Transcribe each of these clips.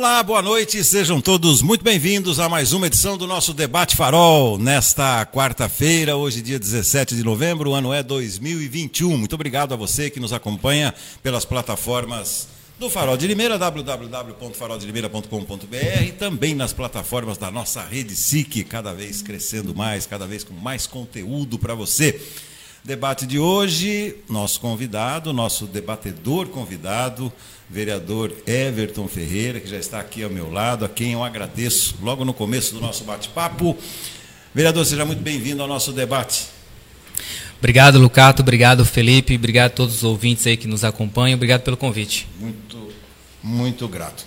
Olá, boa noite, sejam todos muito bem-vindos a mais uma edição do nosso Debate Farol nesta quarta-feira, hoje, dia 17 de novembro, o ano é 2021. Muito obrigado a você que nos acompanha pelas plataformas do Farol de Limeira, www.faroldelimeira.com.br e também nas plataformas da nossa rede SIC, cada vez crescendo mais, cada vez com mais conteúdo para você. Debate de hoje, nosso convidado, nosso debatedor convidado, vereador Everton Ferreira, que já está aqui ao meu lado, a quem eu agradeço logo no começo do nosso bate-papo. Vereador, seja muito bem-vindo ao nosso debate. Obrigado, Lucato. Obrigado, Felipe. Obrigado a todos os ouvintes aí que nos acompanham. Obrigado pelo convite. Muito, muito grato.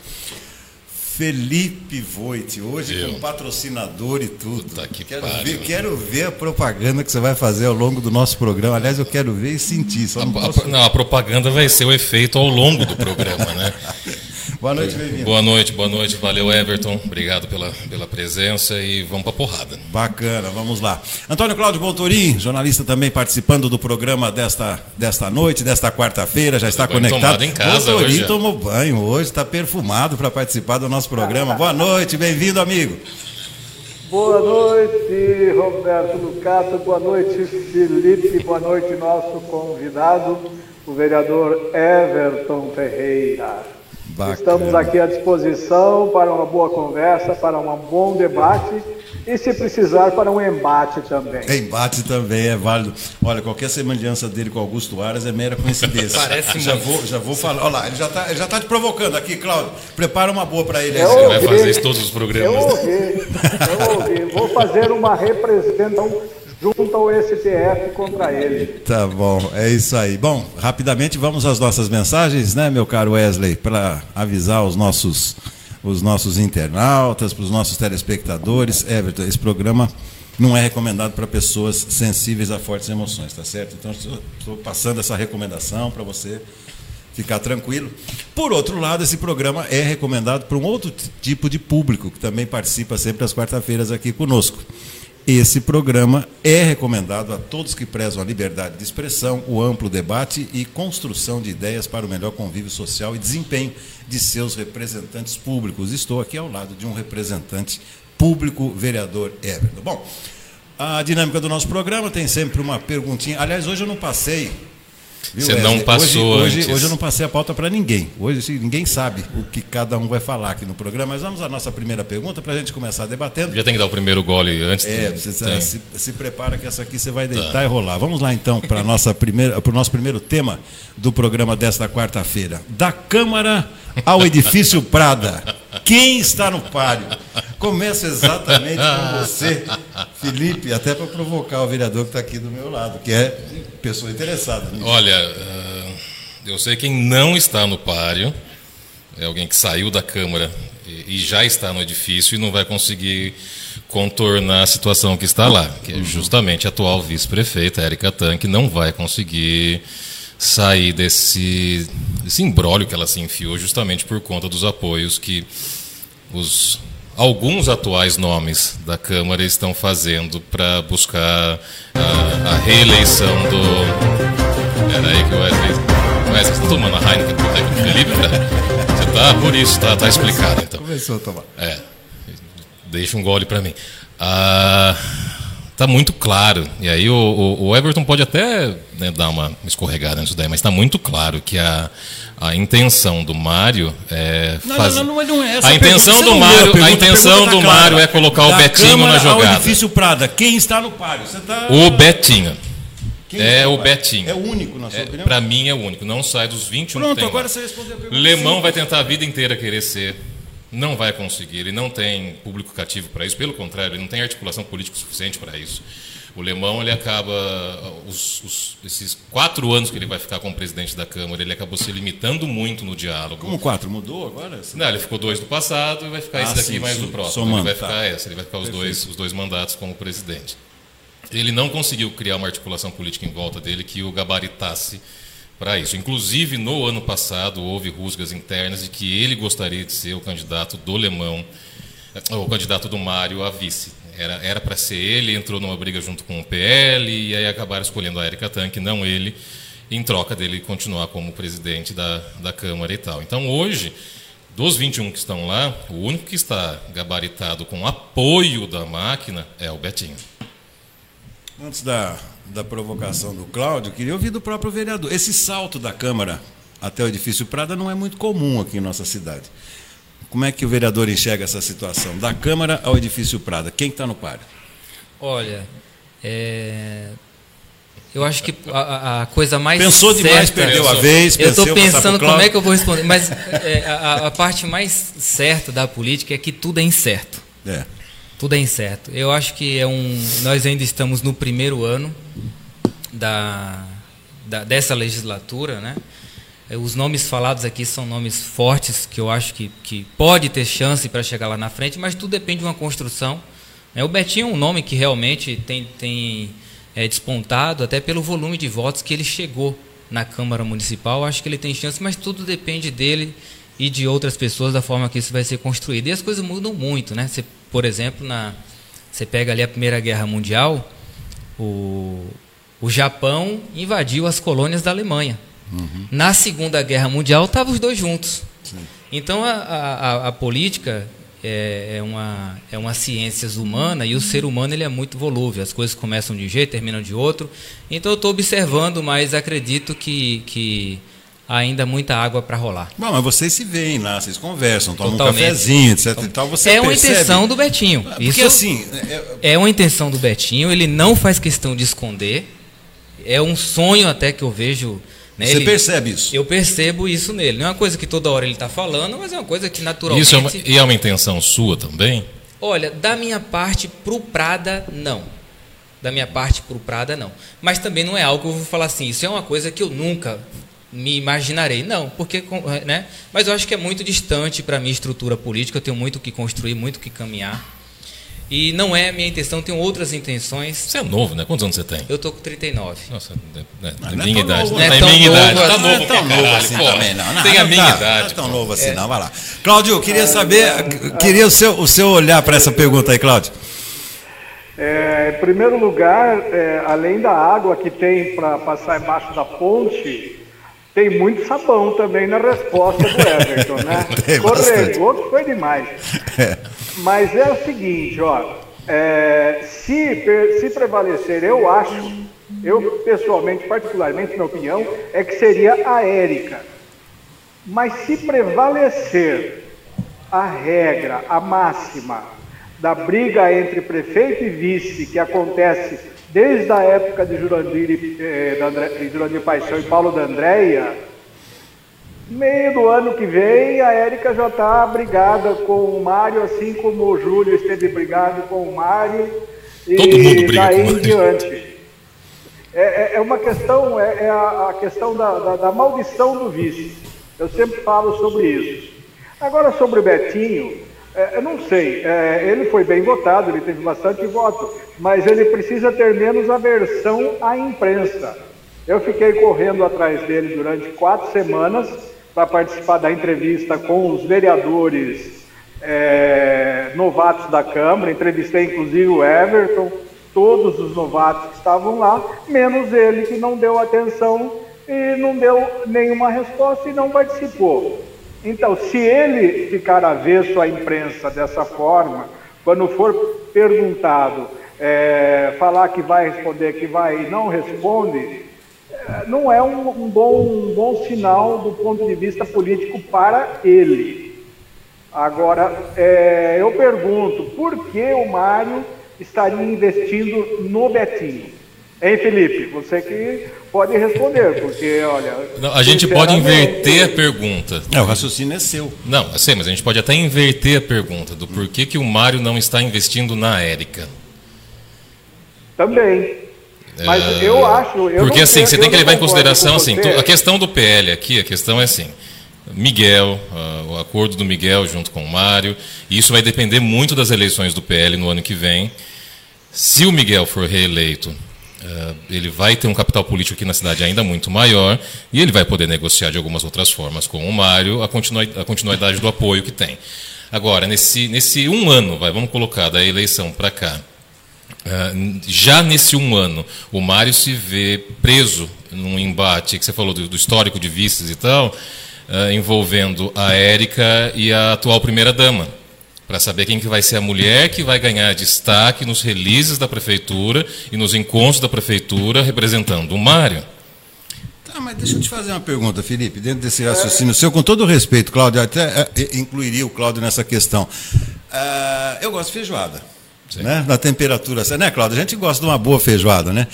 Felipe Voit, hoje Eu. com patrocinador e tudo. Puta que quero, ver, quero ver a propaganda que você vai fazer ao longo do nosso programa. Aliás, eu quero ver e sentir. A, não, posso... não, a propaganda vai ser o efeito ao longo do programa, né? Boa noite, bem-vindo. Boa noite, boa noite. Valeu, Everton. Obrigado pela, pela presença e vamos para porrada. Bacana, vamos lá. Antônio Cláudio Voltorim, jornalista também participando do programa desta, desta noite, desta quarta-feira, já está conectado. em casa Voltorim hoje. tomou banho hoje, está perfumado para participar do nosso programa. Boa noite, bem-vindo, amigo. Boa noite, Roberto Lucato. Boa noite, Felipe. Boa noite, nosso convidado, o vereador Everton Ferreira. Bacana. Estamos aqui à disposição para uma boa conversa, para um bom debate e, se precisar, para um embate também. Embate também é válido. Olha, qualquer semelhança dele com Augusto Aras é mera coincidência. Parece já vou, já vou falar. Olha lá, ele já está já tá te provocando aqui, Cláudio. Prepara uma boa para ele. Eu vai fazer isso todos os programas. Eu ouvi, eu ouvi. Vou fazer uma representação junto ao STF contra ele. Tá bom, é isso aí. Bom, rapidamente vamos às nossas mensagens, né, meu caro Wesley, para avisar os nossos, os nossos internautas, para os nossos telespectadores. Everton, esse programa não é recomendado para pessoas sensíveis a fortes emoções, tá certo? Então, estou passando essa recomendação para você ficar tranquilo. Por outro lado, esse programa é recomendado para um outro tipo de público que também participa sempre às quarta-feiras aqui conosco. Esse programa é recomendado a todos que prezam a liberdade de expressão, o amplo debate e construção de ideias para o melhor convívio social e desempenho de seus representantes públicos. Estou aqui ao lado de um representante público, vereador Everton. Bom, a dinâmica do nosso programa tem sempre uma perguntinha. Aliás, hoje eu não passei Viu, Você não passou hoje, hoje, hoje, eu não passei a pauta para ninguém. Hoje ninguém sabe o que cada um vai falar aqui no programa. Mas vamos à nossa primeira pergunta para a gente começar debatendo. Já tem que dar o primeiro gole antes. É, você se, se, prepara que essa aqui você vai deitar tá. e rolar. Vamos lá então para o nosso primeiro tema do programa desta quarta-feira. Da Câmara ao Edifício Prada. Quem está no páreo? Começo exatamente com você, Felipe, até para provocar o vereador que está aqui do meu lado, que é pessoa interessada nisso. Olha, eu sei quem não está no páreo, é alguém que saiu da Câmara e já está no edifício e não vai conseguir contornar a situação que está lá, que é justamente a atual vice-prefeita, Érica Tan, que não vai conseguir sair desse, desse embrólio que ela se enfiou justamente por conta dos apoios que os alguns atuais nomes da Câmara estão fazendo para buscar a, a, reeleição do. Era aí que o Wesley. Wesley, você está tomando a Heineken técnico Felipe, cara? Você tá por isso, tá, tá explicado. Então. Começou a tomar. É. Deixa um gole para mim. Ah está muito claro. E aí o, o, o Everton pode até né, dar uma escorregada nisso daí, mas está muito claro que a, a intenção do Mário é fazer. Não, não, não, é essa a intenção do Mário, a intenção do tá Mário é colocar da o Betinho Câmara na jogada. Ao edifício Prada, quem está no páreo? Tá... O Betinho. Quem é o Betinho. É o único, na sua é, opinião? Para mim é o único. Não sai dos 21 Pronto, agora lá. você respondeu a pergunta. Lemão vai tentar a vida inteira querer ser não vai conseguir, ele não tem público cativo para isso, pelo contrário, ele não tem articulação política suficiente para isso. O Lemão, ele acaba, os, os, esses quatro anos que ele vai ficar como presidente da Câmara, ele acabou se limitando muito no diálogo. Como quatro? Mudou agora? Não, ele ficou dois do passado e vai ficar ah, esse daqui sim, mais sim. do próximo. Somando, ele vai ficar essa, ele vai ficar os dois, os dois mandatos como presidente. Ele não conseguiu criar uma articulação política em volta dele que o gabaritasse para isso. Inclusive, no ano passado, houve rusgas internas de que ele gostaria de ser o candidato do Lemão, o candidato do Mário a vice. Era para ser ele, entrou numa briga junto com o PL e aí acabaram escolhendo a Erika Tanque, não ele, em troca dele continuar como presidente da, da Câmara e tal. Então, hoje, Dos 21 que estão lá, o único que está gabaritado com apoio da máquina é o Betinho. Antes da, da provocação do Cláudio, queria ouvir do próprio vereador. Esse salto da Câmara até o edifício Prada não é muito comum aqui em nossa cidade. Como é que o vereador enxerga essa situação? Da Câmara ao edifício Prada, quem está no páreo? Olha, é, eu acho que a, a, coisa mais Pensou certa, demais, perdeu a vez. Eu estou pensando como é que eu vou responder. Mas é, a, a, parte mais certa da política é que tudo é incerto. É. Tudo é incerto. Eu acho que é um. Nós ainda estamos no primeiro ano da, da dessa legislatura, né? É, os nomes falados aqui são nomes fortes que eu acho que, que pode ter chance para chegar lá na frente, mas tudo depende de uma construção. É, o Betinho é um nome que realmente tem, tem é, despontado até pelo volume de votos que ele chegou na Câmara Municipal. Acho que ele tem chance, mas tudo depende dele e de outras pessoas da forma que isso vai ser construído. E as coisas mudam muito, né? Você, por exemplo, na, você pega ali a Primeira Guerra Mundial, o, o Japão invadiu as colônias da Alemanha. Uhum. Na Segunda Guerra Mundial estavam os dois juntos. Sim. Então a, a, a política é, é, uma, é uma ciência humana e o ser humano ele é muito volúvel. As coisas começam de um jeito, terminam de outro. Então eu estou observando, mas acredito que, que ainda muita água para rolar. Bom, mas vocês se veem lá, vocês conversam, tomam Totalmente. um cafezinho, etc. E tal, você é uma percebe... intenção do Betinho. Porque Isso assim. É... é uma intenção do Betinho, ele não faz questão de esconder. É um sonho até que eu vejo né? Você ele, percebe isso? Eu percebo isso nele. Não é uma coisa que toda hora ele está falando, mas é uma coisa que naturalmente. Isso é uma, e é uma intenção sua também? Olha, da minha parte para o Prada, não. Da minha parte para o Prada, não. Mas também não é algo que eu vou falar assim, isso é uma coisa que eu nunca me imaginarei. Não, porque. Né? Mas eu acho que é muito distante para a minha estrutura política, eu tenho muito que construir, muito que caminhar. E não é a minha intenção, tenho outras intenções. Você é novo, né? Quantos anos você tem? Eu tô com 39. Nossa, é, é, é minha idade. Novo, não é, é minha idade. Tá novo, não é tão novo assim pô, também, não. não tem a minha tá, idade. Não é tão novo assim, é. não. Vai lá. Cláudio, queria saber, queria o seu, o seu olhar para essa pergunta aí, Cláudio. É, em primeiro lugar, é, além da água que tem para passar embaixo da ponte, tem muito sabão também na resposta do Everton, né? Correu, que foi demais. É. Mas é o seguinte, ó, é, se, se prevalecer, eu acho, eu pessoalmente, particularmente, minha opinião, é que seria a Érica. Mas se prevalecer a regra, a máxima da briga entre prefeito e vice, que acontece desde a época de Jurandir, eh, de Jurandir Paixão e Paulo da Andréia, Meio do ano que vem, a Érica já está brigada com o Mário, assim como o Júlio esteve brigado com o Mário. Todo mundo briga daí em diante. É, é, é, uma questão, é, é a, a, questão da, da, da, maldição do vice. Eu sempre falo sobre isso. Agora, sobre o Betinho, é, eu não sei, é, ele foi bem votado, ele teve bastante voto, mas ele precisa ter menos aversão à imprensa. Eu fiquei correndo atrás dele durante quatro semanas para participar da entrevista com os vereadores é, novatos da Câmara. Entrevistei inclusive o Everton, todos os novatos que estavam lá, menos ele que não deu atenção e não deu nenhuma resposta e não participou. Então, se ele ficar avesso à imprensa dessa forma, quando for perguntado, é, falar que vai responder, que vai e não responde, não é um, um, bom, um bom sinal do ponto de vista político para ele. Agora, é, eu pergunto, por que o Mário estaria investindo no Betinho? Hein, Felipe? Você que pode responder, porque, olha. Não, a gente pode inverter a pergunta. É, o raciocínio é seu. Não, eu sei, mas a gente pode até inverter a pergunta do porquê que o Mário não está investindo na Érica. Também. Mas é, eu acho. Eu porque assim, você tem que levar em consideração assim, a questão do PL aqui, a questão é assim. Miguel, uh, o acordo do Miguel junto com o Mário, e isso vai depender muito das eleições do PL no ano que vem. Se o Miguel for reeleito, ele vai ter um capital político aqui na cidade ainda muito maior e ele vai poder negociar de algumas outras formas com o Mário a, a continuidade do apoio que tem. Agora, nesse, nesse um ano, vai, vamos colocar da eleição para cá, Uh, já nesse um ano, o Mário se vê preso num embate que você falou do, do histórico de vistas e tal. uh, envolvendo a Érica e a atual primeira-dama, para saber quem que vai ser a mulher que vai ganhar destaque nos releases da prefeitura e nos encontros da prefeitura representando o Mário. Tá, mas deixa eu te fazer uma pergunta, Felipe, dentro desse raciocínio seu, com todo o respeito, Cláudio, até é, incluiria o Cláudio nessa questão. Uh, eu gosto de feijoada. Né? Na temperatura, né, Cláudio? A gente gosta de uma boa feijoada, né?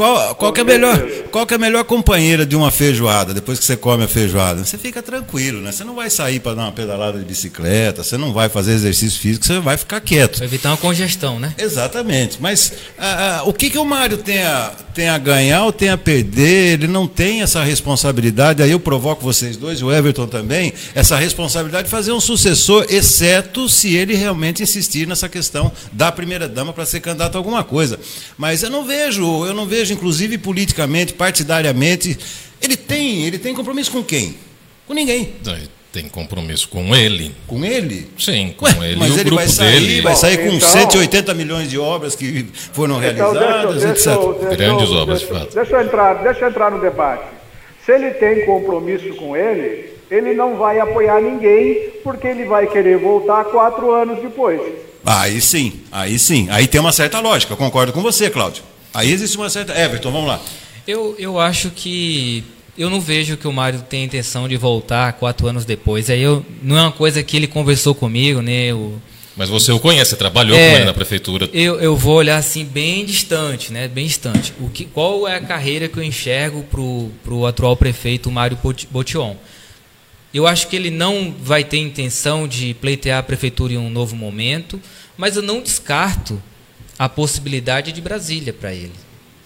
Qual, qual, que é melhor, qual que é a melhor companheira de uma feijoada, depois que você come a feijoada? Você fica tranquilo, né? Você não vai sair para dar uma pedalada de bicicleta, você não vai fazer exercício físico, você vai ficar quieto. Vai evitar uma congestão, né? Exatamente. Mas ah, ah, o que, que o Mário tem a, tem a ganhar ou tem a perder? Ele não tem essa responsabilidade, aí eu provoco vocês dois, o Everton também, essa responsabilidade de fazer um sucessor, exceto se ele realmente insistir nessa questão da primeira-dama para ser candidato a alguma coisa. Mas eu não vejo, eu não vejo seja inclusive politicamente, partidariamente, ele tem, ele tem compromisso com quem? Com ninguém. Tem compromisso com ele. Com ele? Sim, com Ué, ele mas e o ele grupo vai sair, dele. vai sair com então, 180 milhões de obras que foram então, realizadas, deixa, etc. Deixa, Grandes obras, de fato. Deixa eu, entrar, deixa eu entrar no debate. Se ele tem compromisso com ele, ele não vai apoiar ninguém, porque ele vai querer voltar quatro anos depois. Aí sim, aí sim. Aí tem uma certa lógica, concordo com você, Cláudio. Aí existe uma certa. Everton, vamos lá. Eu, eu acho que. Eu não vejo que o Mário tem intenção de voltar quatro anos depois. Aí eu, não é uma coisa que ele conversou comigo, né? Eu, mas você o conhece, você trabalhou é, com ele na prefeitura. Eu, eu vou olhar assim bem distante, né? Bem distante. O que, qual é a carreira que eu enxergo para o atual prefeito Mário Botion? Eu acho que ele não vai ter intenção de pleitear a prefeitura em um novo momento, mas eu não descarto a possibilidade de Brasília para ele.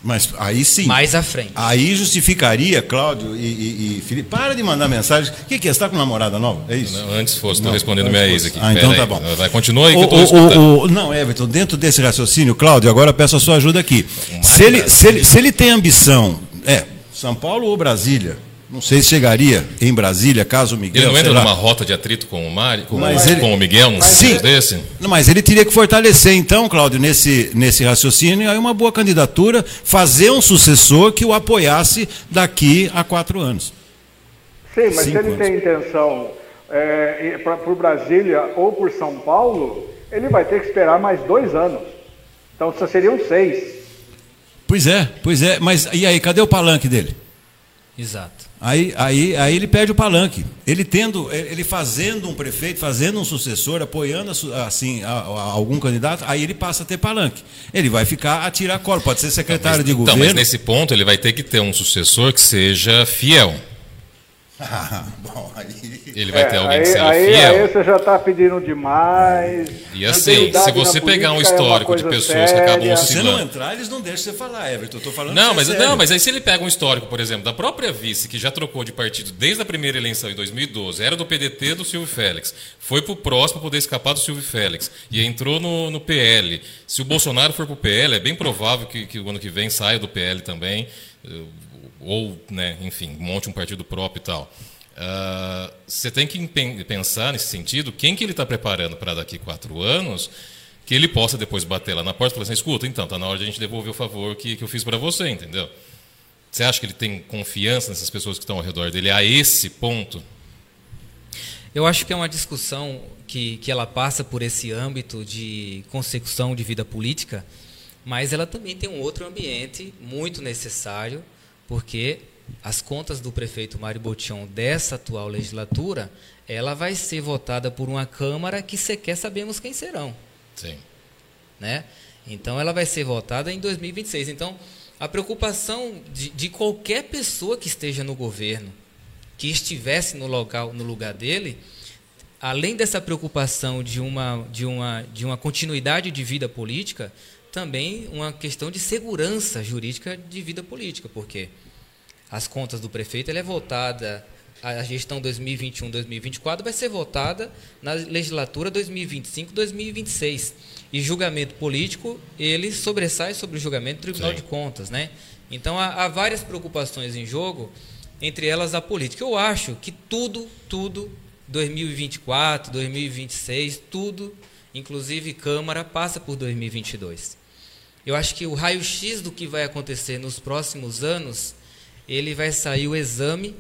Mas aí sim. Mais à frente. Aí justificaria, Cláudio e, e, e Felipe. Para de mandar mensagem. O que, que é? Você está com namorada nova? É isso? Não, antes fosse, estou respondendo minha ex aqui. Ah, então Pera tá aí. bom. Vai, continua aí que o, eu estou o, o, Não, Everton, dentro desse raciocínio, Cláudio, agora peço a sua ajuda aqui. Se ele, se, ele, se ele tem ambição, é, São Paulo ou Brasília? Não sei se chegaria em Brasília, caso o Miguel. Ele não entra numa rota de atrito com o Mário, com, mas ele, com o Miguel, num sim, desse? Mas ele teria que fortalecer, então, Cláudio, nesse, nesse raciocínio, aí uma boa candidatura, fazer um sucessor que o apoiasse daqui a quatro anos. Sim, mas Cinco se ele anos. tem intenção é, por Brasília ou por São Paulo, ele vai ter que esperar mais dois anos. Então só seriam seis. Pois é, pois é. Mas e aí, cadê o palanque dele? Exato. Aí, aí, aí ele perde o palanque. Ele tendo, ele fazendo um prefeito, fazendo um sucessor, apoiando assim a, a algum candidato, aí ele passa a ter palanque. Ele vai ficar a tirar colo, pode ser secretário mas, de então, governo. Mas nesse ponto ele vai ter que ter um sucessor que seja fiel. Ah, bom, aí... Ele vai ter alguém aí, que seja aí, fiel. Aí você já está pedindo demais. E assim, se você pegar um é histórico é de pessoas séria. que acabam oscilando... Se você não entrar, eles não deixam você falar, Everton. Estou falando não, mas, é não, mas aí se ele pega um histórico, por exemplo, da própria vice, que já trocou de partido desde a primeira eleição em 2012, era do PDT do Silvio Félix, foi para o próximo poder escapar do Silvio Félix e entrou no, no PL. Se o Bolsonaro for para o PL, é bem provável que, que o ano que vem saia do PL também, ou, né, enfim, monte um partido próprio e tal. Uh, você tem que pensar nesse sentido, quem que ele está preparando para daqui quatro anos, que ele possa depois bater lá na porta e falar assim, escuta, então, está na hora de a gente devolver o favor que, que eu fiz para você, entendeu? Você acha que ele tem confiança nessas pessoas que estão ao redor dele a esse ponto? Eu acho que é uma discussão que, que ela passa por esse âmbito de consecução de vida política, mas ela também tem um outro ambiente muito necessário, porque as contas do prefeito Mário Botion dessa atual legislatura, ela vai ser votada por uma Câmara que sequer sabemos quem serão. Sim. Né? Então, ela vai ser votada em 2026. Então, a preocupação de, de qualquer pessoa que esteja no governo, que estivesse no, local, no lugar dele, além dessa preocupação de uma, de, uma, de uma continuidade de vida política, também uma questão de segurança jurídica de vida política, porque as contas do prefeito, ela é votada, a gestão 2021-2024 vai ser votada na legislatura 2025-2026. E julgamento político, ele sobressai sobre o julgamento do Tribunal Sim. de Contas. Né? Então, há, há várias preocupações em jogo, entre elas a política. Eu acho que tudo, tudo, 2024, 2026, tudo, inclusive Câmara, passa por 2022. Eu acho que o raio-x do que vai acontecer nos próximos anos ele vai sair o exame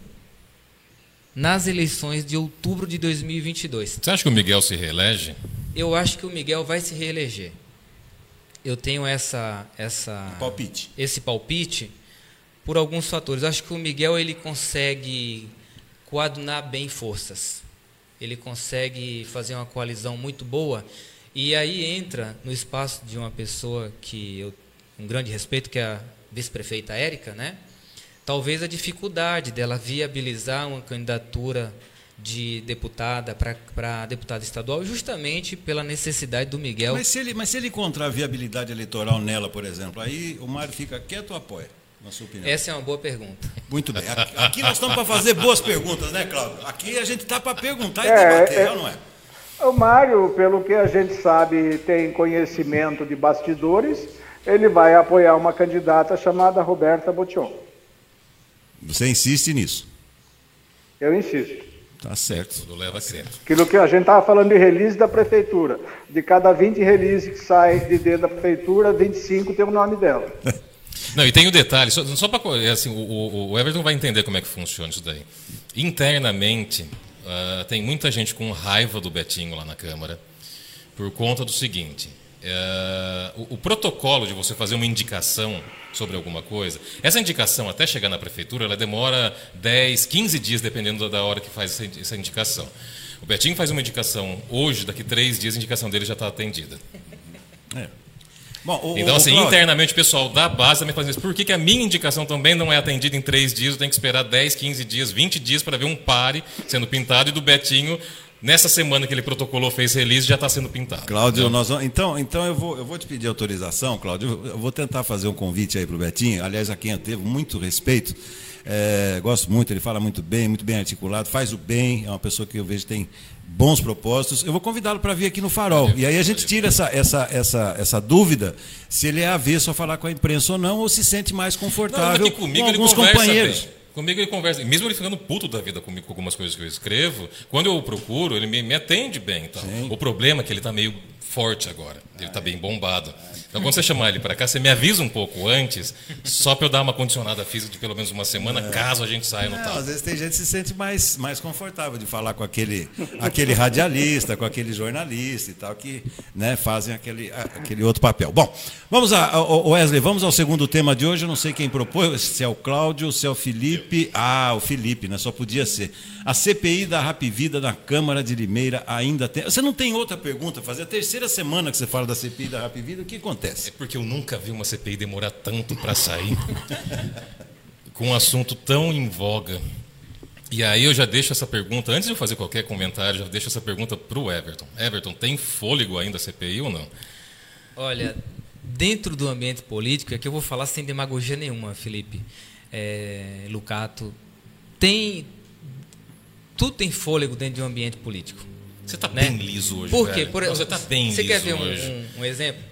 nas eleições de outubro de 2022. Você acha que o Miguel se reelege? Eu acho que o Miguel vai se reeleger. Eu tenho essa, essa Palpite. esse palpite por alguns fatores. Eu acho que o Miguel ele consegue coadunar bem forças. Ele consegue fazer uma coalizão muito boa e aí entra no espaço de uma pessoa que eu um grande respeito que é a vice-prefeita Érica, né? Talvez a dificuldade dela viabilizar uma candidatura de deputada para deputada estadual, justamente pela necessidade do Miguel. Mas se, ele, mas se ele encontrar viabilidade eleitoral nela, por exemplo, aí o Mário fica quieto ou apoia? Na sua opinião. Essa é uma boa pergunta. Muito bem. Aqui, nós estamos para fazer boas perguntas, né, Cláudio? Aqui a gente está para perguntar e É, debater, é- não é? O Mário, pelo que a gente sabe, tem conhecimento de bastidores, ele vai apoiar uma candidata chamada Roberta Botion. Você insiste nisso. Eu insisto. Tá certo. Tudo leva a crer. Aquilo que a gente estava falando de release da prefeitura. De cada 20 release que sai de dentro da prefeitura, 25 tem o nome dela. Não, e tem o detalhe, só, só para assim, o, o- o Everton vai entender como é que funciona isso daí. Internamente, ah, tem muita gente com raiva do Betinho lá na Câmara, por conta do seguinte: eh, o, o protocolo de você fazer uma indicação sobre alguma coisa, essa indicação até chegar na prefeitura, ela demora 10, 15 dias, dependendo da hora que faz essa indicação. O Betinho faz uma indicação hoje, daqui três dias a indicação dele já está atendida. É. Bom, o, Então, assim, o internamente o pessoal da base também faz isso. Por que, que a minha indicação também não é atendida em três dias? Eu tenho que esperar 10, 15 dias, 20 dias para ver um pare sendo pintado e do Betinho, nessa semana que ele protocolou, fez release, já está sendo pintado. Cláudio, nós vamos, então, então eu, vou, eu vou te pedir autorização, Cláudio. Eu vou tentar fazer um convite aí para o Betinho. Aliás, a quem eu teve muito respeito. É, gosto muito, ele fala muito bem, muito bem articulado, faz o bem, é uma pessoa que eu vejo tem bons propósitos. Eu vou convidá-lo para vir aqui no Farol. E aí a gente tira essa, essa, essa, essa dúvida se ele é avesso a falar com a imprensa ou não, ou se sente mais Não, confortável aqui comigo com alguns conversa companheiros. bem. Comigo ele conversa. Mesmo ele ficando puto da vida comigo com algumas coisas que eu escrevo, quando eu o procuro, ele me, me atende bem. Então. O problema é que ele está meio forte agora. Ele está bem bombado. Então, quando você chamar ele para cá, você me avisa um pouco antes, só para eu dar uma condicionada física de pelo menos uma semana, caso a gente saia no Não, tal. às vezes tem gente que se sente mais, mais confortável de falar com aquele, aquele radialista, com aquele jornalista e tal, que né, fazem aquele, aquele outro papel. Bom, vamos a, Wesley, vamos ao segundo tema de hoje. Eu não sei quem propôs, se é o Cláudio, se é o Felipe. Ah, o Felipe, né? Só podia ser. A CPI da Rapvida na Câmara de Limeira ainda tem. Você não tem outra pergunta a fazer? A terceira semana que você fala da CPI da Rapvida, o que acontece? É porque eu nunca vi uma CPI demorar tanto para sair com um assunto tão em voga. E aí eu já deixo essa pergunta, antes de eu fazer qualquer comentário, já deixo essa pergunta para o Everton. Everton, tem fôlego ainda a CPI ou não? Olha, dentro do ambiente político, aqui eu vou falar sem demagogia nenhuma, Felipe, é, Lucato, tem tudo tem fôlego dentro de um ambiente político. Você está né? bem liso hoje, Por quê? velho. Por, Não, você está bem Você liso quer ver um, hoje. um- um exemplo?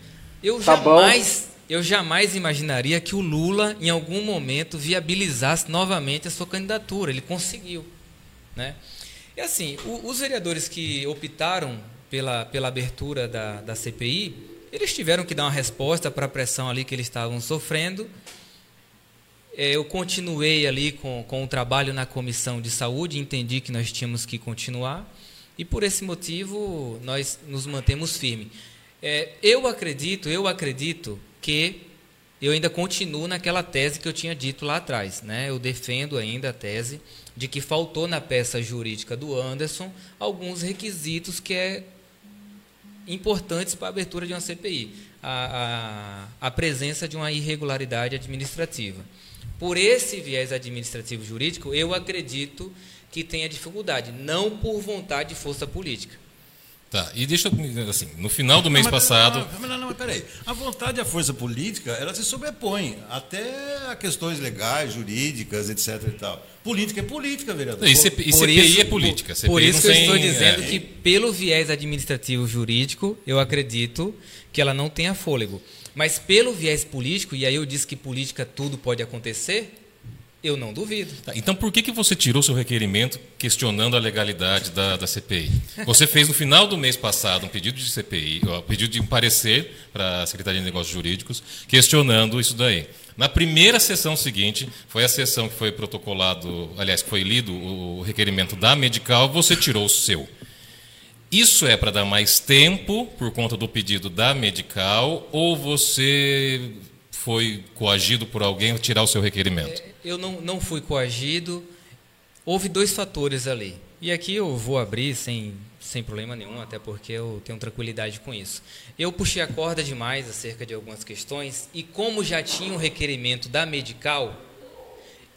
Eu Tá bom. jamais, eu jamais imaginaria que o Lula, em algum momento, viabilizasse novamente a sua candidatura. Ele conseguiu, né? E assim, o- os vereadores que optaram pela, pela abertura da, da CPI, eles tiveram que dar uma resposta para a pressão ali que eles estavam sofrendo. É, Eu continuei ali com, com o trabalho na comissão de saúde, entendi que nós tínhamos que continuar e por esse motivo nós nos mantemos firmes. É, eu acredito, eu acredito que eu ainda continuo naquela tese que eu tinha dito lá atrás, né? Eu defendo ainda a tese de que faltou na peça jurídica do Anderson alguns requisitos que é importantes para a abertura de uma CPI. A, a, a presença de uma irregularidade administrativa. Por esse viés administrativo jurídico, eu acredito que tenha dificuldade, não por vontade de força política. Tá, e deixa eu, assim, no final do mês mas- passado, Não, não, não, mas peraí. A vontade e a força política, ela se sobrepõe até a questões legais, jurídicas, etc e tal. Política é política, vereador. e, CP, e Por CPI isso- é política. Por, CPI por isso que eu estou dizendo é, que, pelo viés administrativo jurídico, eu acredito que ela não tenha fôlego. Mas pelo viés político, e aí eu disse que política tudo pode acontecer, Eu não duvido. Tá, então por que, que você tirou seu requerimento questionando a legalidade da, da CPI? Você fez no final do mês passado um pedido de CPI, um pedido de um parecer para a Secretaria de Negócios Jurídicos, questionando isso daí. Na primeira sessão seguinte, foi a sessão que foi protocolado, aliás, que foi lido o requerimento da Medical, você tirou o seu. Isso é para dar mais tempo por conta do pedido da Medical ou você foi coagido por alguém a tirar o seu requerimento? É, eu não, não fui coagido. Houve dois fatores ali. E aqui eu vou abrir sem, sem problema nenhum, até porque eu tenho tranquilidade com isso. Eu puxei a corda demais acerca de algumas questões e como já tinha um requerimento da Medical,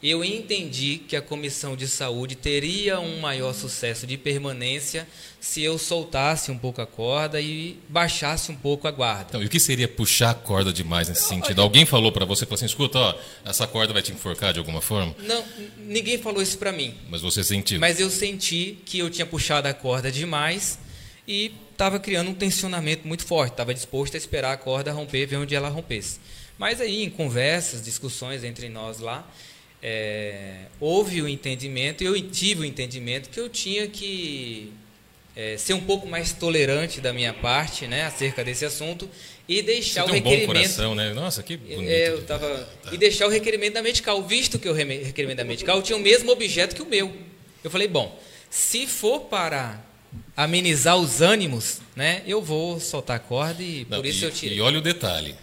eu entendi que a comissão de saúde teria um maior sucesso de permanência se eu soltasse um pouco a corda e baixasse um pouco a guarda. Então, e o que seria puxar a corda demais nesse sentido? Alguém falou para você, falou assim, escuta, ó, essa corda vai te enforcar de alguma forma? Não, ninguém falou isso para mim. Mas você sentiu? Mas eu senti que eu tinha puxado a corda demais e estava criando um tensionamento muito forte. Estava disposto a esperar a corda romper, ver onde ela rompesse. Mas aí, em conversas, discussões entre nós lá, é, houve o entendimento, eu tive o entendimento que eu tinha que é, ser um pouco mais tolerante da minha parte, né, acerca desse assunto e deixar Você o requerimento. Um bom coração, né? Nossa, que bonito. É, eu tava tá. e deixar o requerimento da medical, visto que o requerimento da medical tinha o mesmo objeto que o meu. Eu falei, bom, se for para amenizar os ânimos, né, eu vou soltar a corda e Não, por isso e, eu tirei. E olha o detalhe.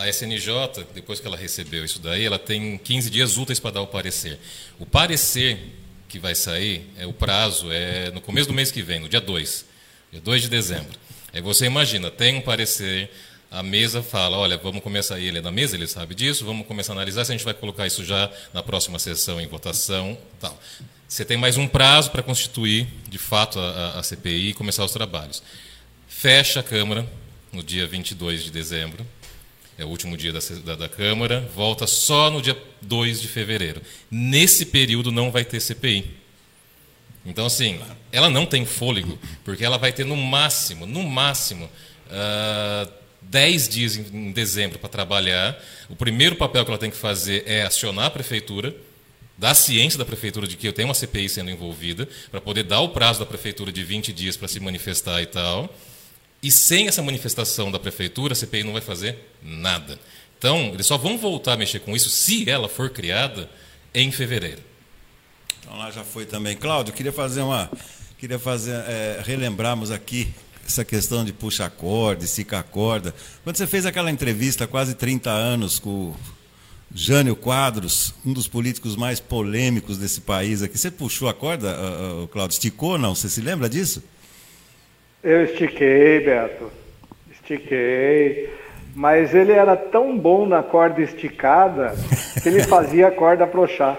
A SNJ, depois que ela recebeu isso daí, ela tem 15 dias úteis para dar o parecer. O parecer que vai sair, é o prazo é no começo do mês que vem, no dia 2, dia 2 de dezembro. Aí você imagina, tem um parecer, a mesa fala, olha, vamos começar, ele é da mesa, ele sabe disso, vamos começar a analisar se a gente vai colocar isso já na próxima sessão em votação, tal. Você tem mais um prazo para constituir, de fato, a, a CPI e começar os trabalhos. Fecha a Câmara no dia 22 de dezembro, é o último dia da, da, da, Câmara, volta só no dia 2 de fevereiro. Nesse período não vai ter CPI. Então, assim, ela não tem fôlego, porque ela vai ter no máximo, no máximo, uh, ah, 10 dias em, em dezembro para trabalhar. O primeiro papel que ela tem que fazer é acionar a prefeitura, dar ciência da prefeitura de que eu tenho uma CPI sendo envolvida, para poder dar o prazo da prefeitura de 20 dias para se manifestar e tal. E sem essa manifestação da prefeitura, a CPI não vai fazer nada. Então, eles só vão voltar a mexer com isso se ela for criada em fevereiro. Então lá já foi também. Cláudio, queria fazer uma. Queria fazer. É, relembrarmos aqui essa questão de puxa corda, esticar corda. Quando você fez aquela entrevista há quase 30 anos com o Jânio Quadros, um dos políticos mais polêmicos desse país aqui, você puxou a corda, Cláudio? Esticou ou não? Você se lembra disso? Eu estiquei, Beto. Estiquei. Mas ele era tão bom na corda esticada que ele fazia a corda afrouxar.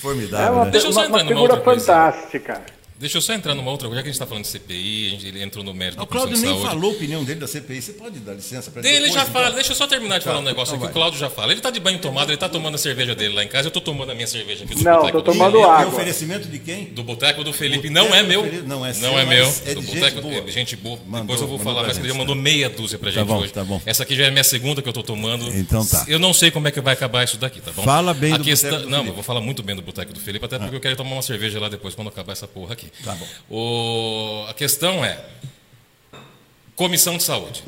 Formidável. É uma, né? Uma, uma figura fantástica. Coisa. Deixa eu só entrar numa outra coisa, já que a gente está falando de CPI, a gente, ele entrou no mérito o da Cláudio nem saúde. falou a opinião dele da CPI, você pode dar licença para ele? Ele já fala, então? deixa eu só terminar de tá, falar um negócio então aqui, o Cláudio já fala. Ele está de banho tomado, ele está tomando a cerveja dele lá em casa, eu estou tomando a minha cerveja aqui do Não, estou tomando água. E oferecimento de quem? Do Boteco do Felipe, boteco não é meu. Não é, seu, não é meu. É do Boteco, gente boa. Gente boa. Mandou, Depois eu vou falar, mas ele mandou meia dúzia pra tá gente tá bom, hoje. Tá bom. Essa aqui já é a minha segunda que eu estou tomando. Então tá. Eu não sei como é que vai acabar isso daqui, tá bom? Fala bem a do questão... Boteco do Não, Felipe. eu vou falar muito bem do Boteco do Felipe, até porque ah. eu quero tomar uma cerveja lá depois quando acabar essa porra aqui. Tá bom. O... A questão é Comissão de Saúde.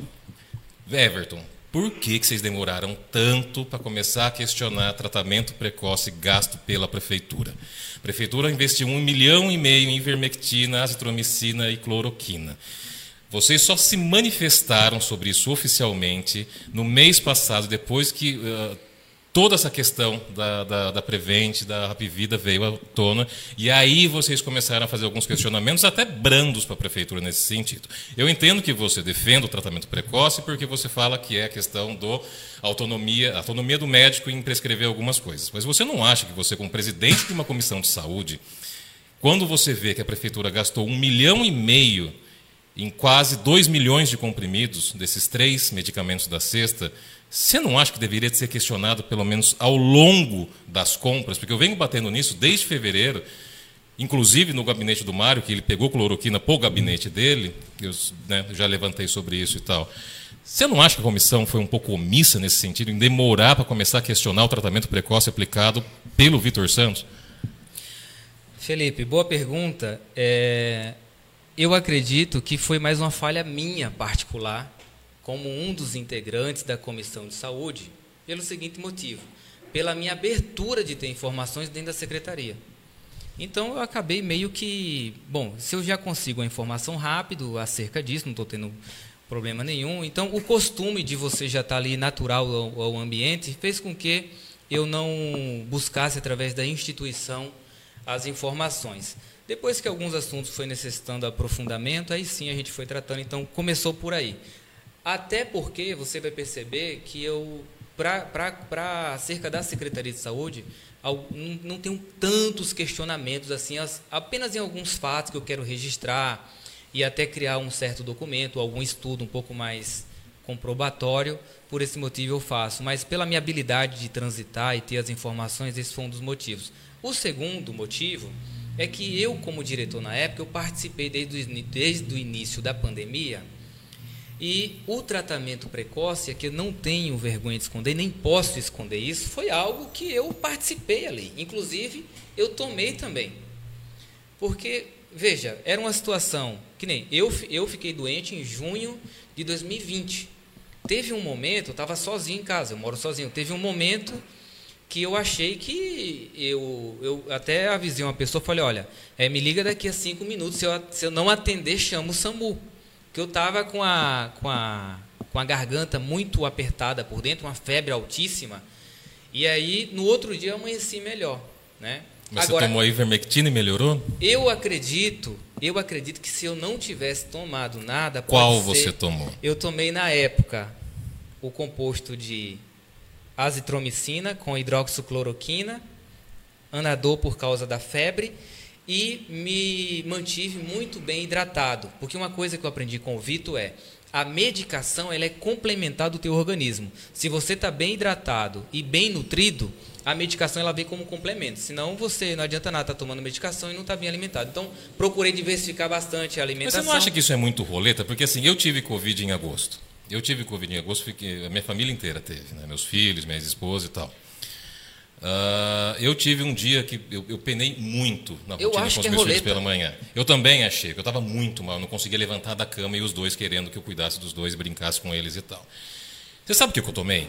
Everton, por que, que vocês demoraram tanto para começar a questionar tratamento precoce gasto pela prefeitura? A prefeitura investiu um milhão e meio em ivermectina, azitromicina e cloroquina. Vocês só se manifestaram sobre isso oficialmente no mês passado, depois que uh, toda essa questão da, da, da Prevent, da Rapvida veio à tona, e aí vocês começaram a fazer alguns questionamentos, até brandos para a prefeitura nesse sentido. Eu entendo que você defenda o tratamento precoce, porque você fala que é a questão do autonomia, autonomia do médico em prescrever algumas coisas. Mas você não acha que você, como presidente de uma comissão de saúde, quando você vê que a prefeitura gastou um milhão e meio em quase dois milhões de comprimidos desses três medicamentos da cesta, você não acha que deveria ser questionado, pelo menos ao longo das compras? Porque eu venho batendo nisso desde fevereiro, inclusive no gabinete do Mário, que ele pegou cloroquina para o gabinete dele, eu né, já levantei sobre isso e tal. Você não acha que a comissão foi um pouco omissa nesse sentido, em demorar para começar a questionar o tratamento precoce aplicado pelo Vitor Santos? Felipe, boa pergunta. É, eu acredito que foi mais uma falha minha particular, como um dos integrantes da comissão de saúde, pelo seguinte motivo: pela minha abertura de ter informações dentro da secretaria. Então eu acabei meio que, bom, se eu já consigo a informação rápido acerca disso, não estou tendo problema nenhum. Então, o costume de você já estar ali natural ao, ao ambiente fez com que eu não buscasse através da instituição as informações. Depois que alguns assuntos foi necessitando aprofundamento, aí sim a gente foi tratando. Então, começou por aí. Até porque você vai perceber que eu, para acerca da Secretaria de Saúde, não, tenho tantos questionamentos assim, apenas em alguns fatos que eu quero registrar e até criar um certo documento, algum estudo um pouco mais comprobatório. Por esse motivo eu faço. Mas pela minha habilidade de transitar e ter as informações, esse foi um dos motivos. O segundo motivo é que eu, como diretor na época, eu participei desde desde o início da pandemia e o tratamento precoce, é que eu não tenho vergonha de esconder, nem posso esconder isso, foi algo que eu participei ali. Inclusive, eu tomei também. Porque veja, era uma situação que nem eu, eu fiquei doente em junho de 2020. Teve um momento, eu estava sozinho em casa, eu moro sozinho. Teve um momento que eu achei que eu, eu até avisei uma pessoa, falei, olha, é, me liga daqui a cinco minutos, se eu, se eu não atender, chamo o SAMU. Que eu estava com a, com, a, com a garganta muito apertada por dentro, uma febre altíssima. E aí, no outro dia, eu amanheci melhor, né? Mas Agora, você tomou a ivermectina e melhorou? Eu acredito, eu acredito que se eu não tivesse tomado nada, qual ser, você tomou? Eu tomei na época o composto de azitromicina com hidroxicloroquina, anador por causa da febre e me mantive muito bem hidratado, porque uma coisa que eu aprendi com o Vitor é a medicação ela é complementar do teu organismo. Se você está bem hidratado e bem nutrido, a medicação ela vem como complemento. Senão você não adianta nada estar tá tomando medicação e não estar tá bem alimentado. Então, procurei diversificar bastante a alimentação. Mas você não acha que isso é muito roleta? Porque assim, eu tive Covid em agosto. Eu tive Covid em agosto, fiquei, a minha família inteira teve, né? meus filhos, minha esposa e tal. Uh, eu tive um dia que eu, eu penei muito na rotina com os é meus filhos pela manhã. Eu também achei, que eu estava muito mal, não conseguia levantar da cama e os dois querendo que eu cuidasse dos dois, brincasse com eles e tal. Você sabe o que eu tomei?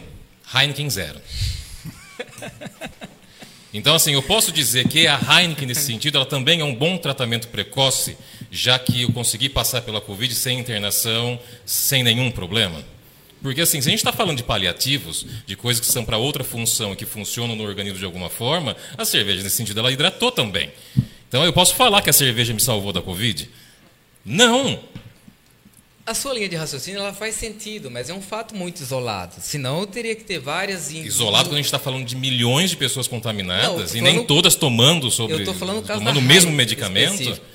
Heineken Zero. Então, assim, eu posso dizer que a Heineken, nesse sentido, ela também é um bom tratamento precoce, já que eu consegui passar pela Covid sem internação, sem nenhum problema? Porque, assim, se a gente está falando de paliativos, de coisas que são para outra função e que funcionam no organismo de alguma forma, a cerveja, nesse sentido, ela hidratou também. Então, eu posso falar que a cerveja me salvou da Covid? Não! A sua linha de raciocínio ela faz sentido, mas é um fato muito isolado. Senão eu teria que ter várias. Isolado quando a gente está falando de milhões de pessoas contaminadas não, e nem todas tomando sobre. Eu falando tomando o mesmo medicamento. Específico.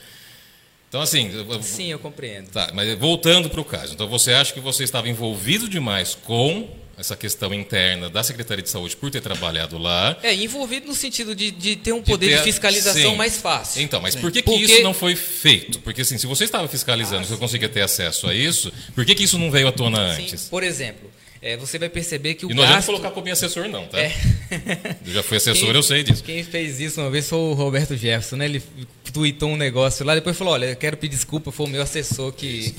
Então, assim. Sim, eu compreendo. Tá, mas voltando para o caso. Então, você acha que você estava envolvido demais com essa questão interna da Secretaria de Saúde por ter trabalhado lá. É, envolvido no sentido de, de ter um poder de, ter, de fiscalização sim. mais fácil. Então, mas por que, que Porque... isso não foi feito? Porque, assim, se você estava fiscalizando, ah, você conseguia ter acesso a isso, por que, que isso não veio à tona sim. antes? Por exemplo, é, você vai perceber que o E não gasto... adianta colocar como assessor, não, tá? É. eu já fui assessor, quem, eu sei disso. Quem fez isso uma vez foi o Roberto Jefferson, né? Ele tweetou um negócio lá, depois falou, olha, eu quero pedir desculpa, foi o meu assessor que...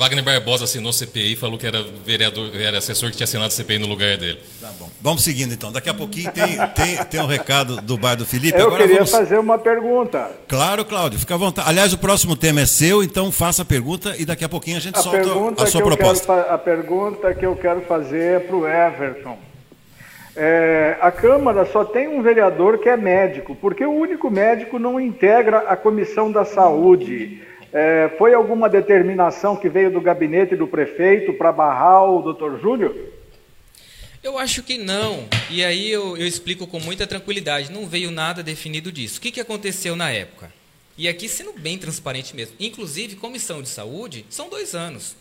Wagner Barbosa assinou CPI e falou que era vereador, era assessor que tinha assinado CPI no lugar dele. Tá bom. Vamos seguindo então. Daqui a pouquinho tem, tem, tem um recado do bar do Felipe. Eu Agora queria vamos... fazer uma pergunta. Claro, Cláudio, fica à vontade. Aliás, o próximo tema é seu, então faça a pergunta e daqui a pouquinho a gente a solta a sua proposta. Quero, a pergunta que eu quero fazer é para o Everton. É, a Câmara só tem um vereador que é médico, porque o único médico não integra a Comissão da Saúde. É, foi alguma determinação que veio do gabinete do prefeito para barrar o doutor Júlio? Eu acho que não. E aí eu, eu, explico com muita tranquilidade. Não veio nada definido disso. O que, que aconteceu na época? E aqui sendo bem transparente mesmo. Inclusive, comissão de saúde são dois anos.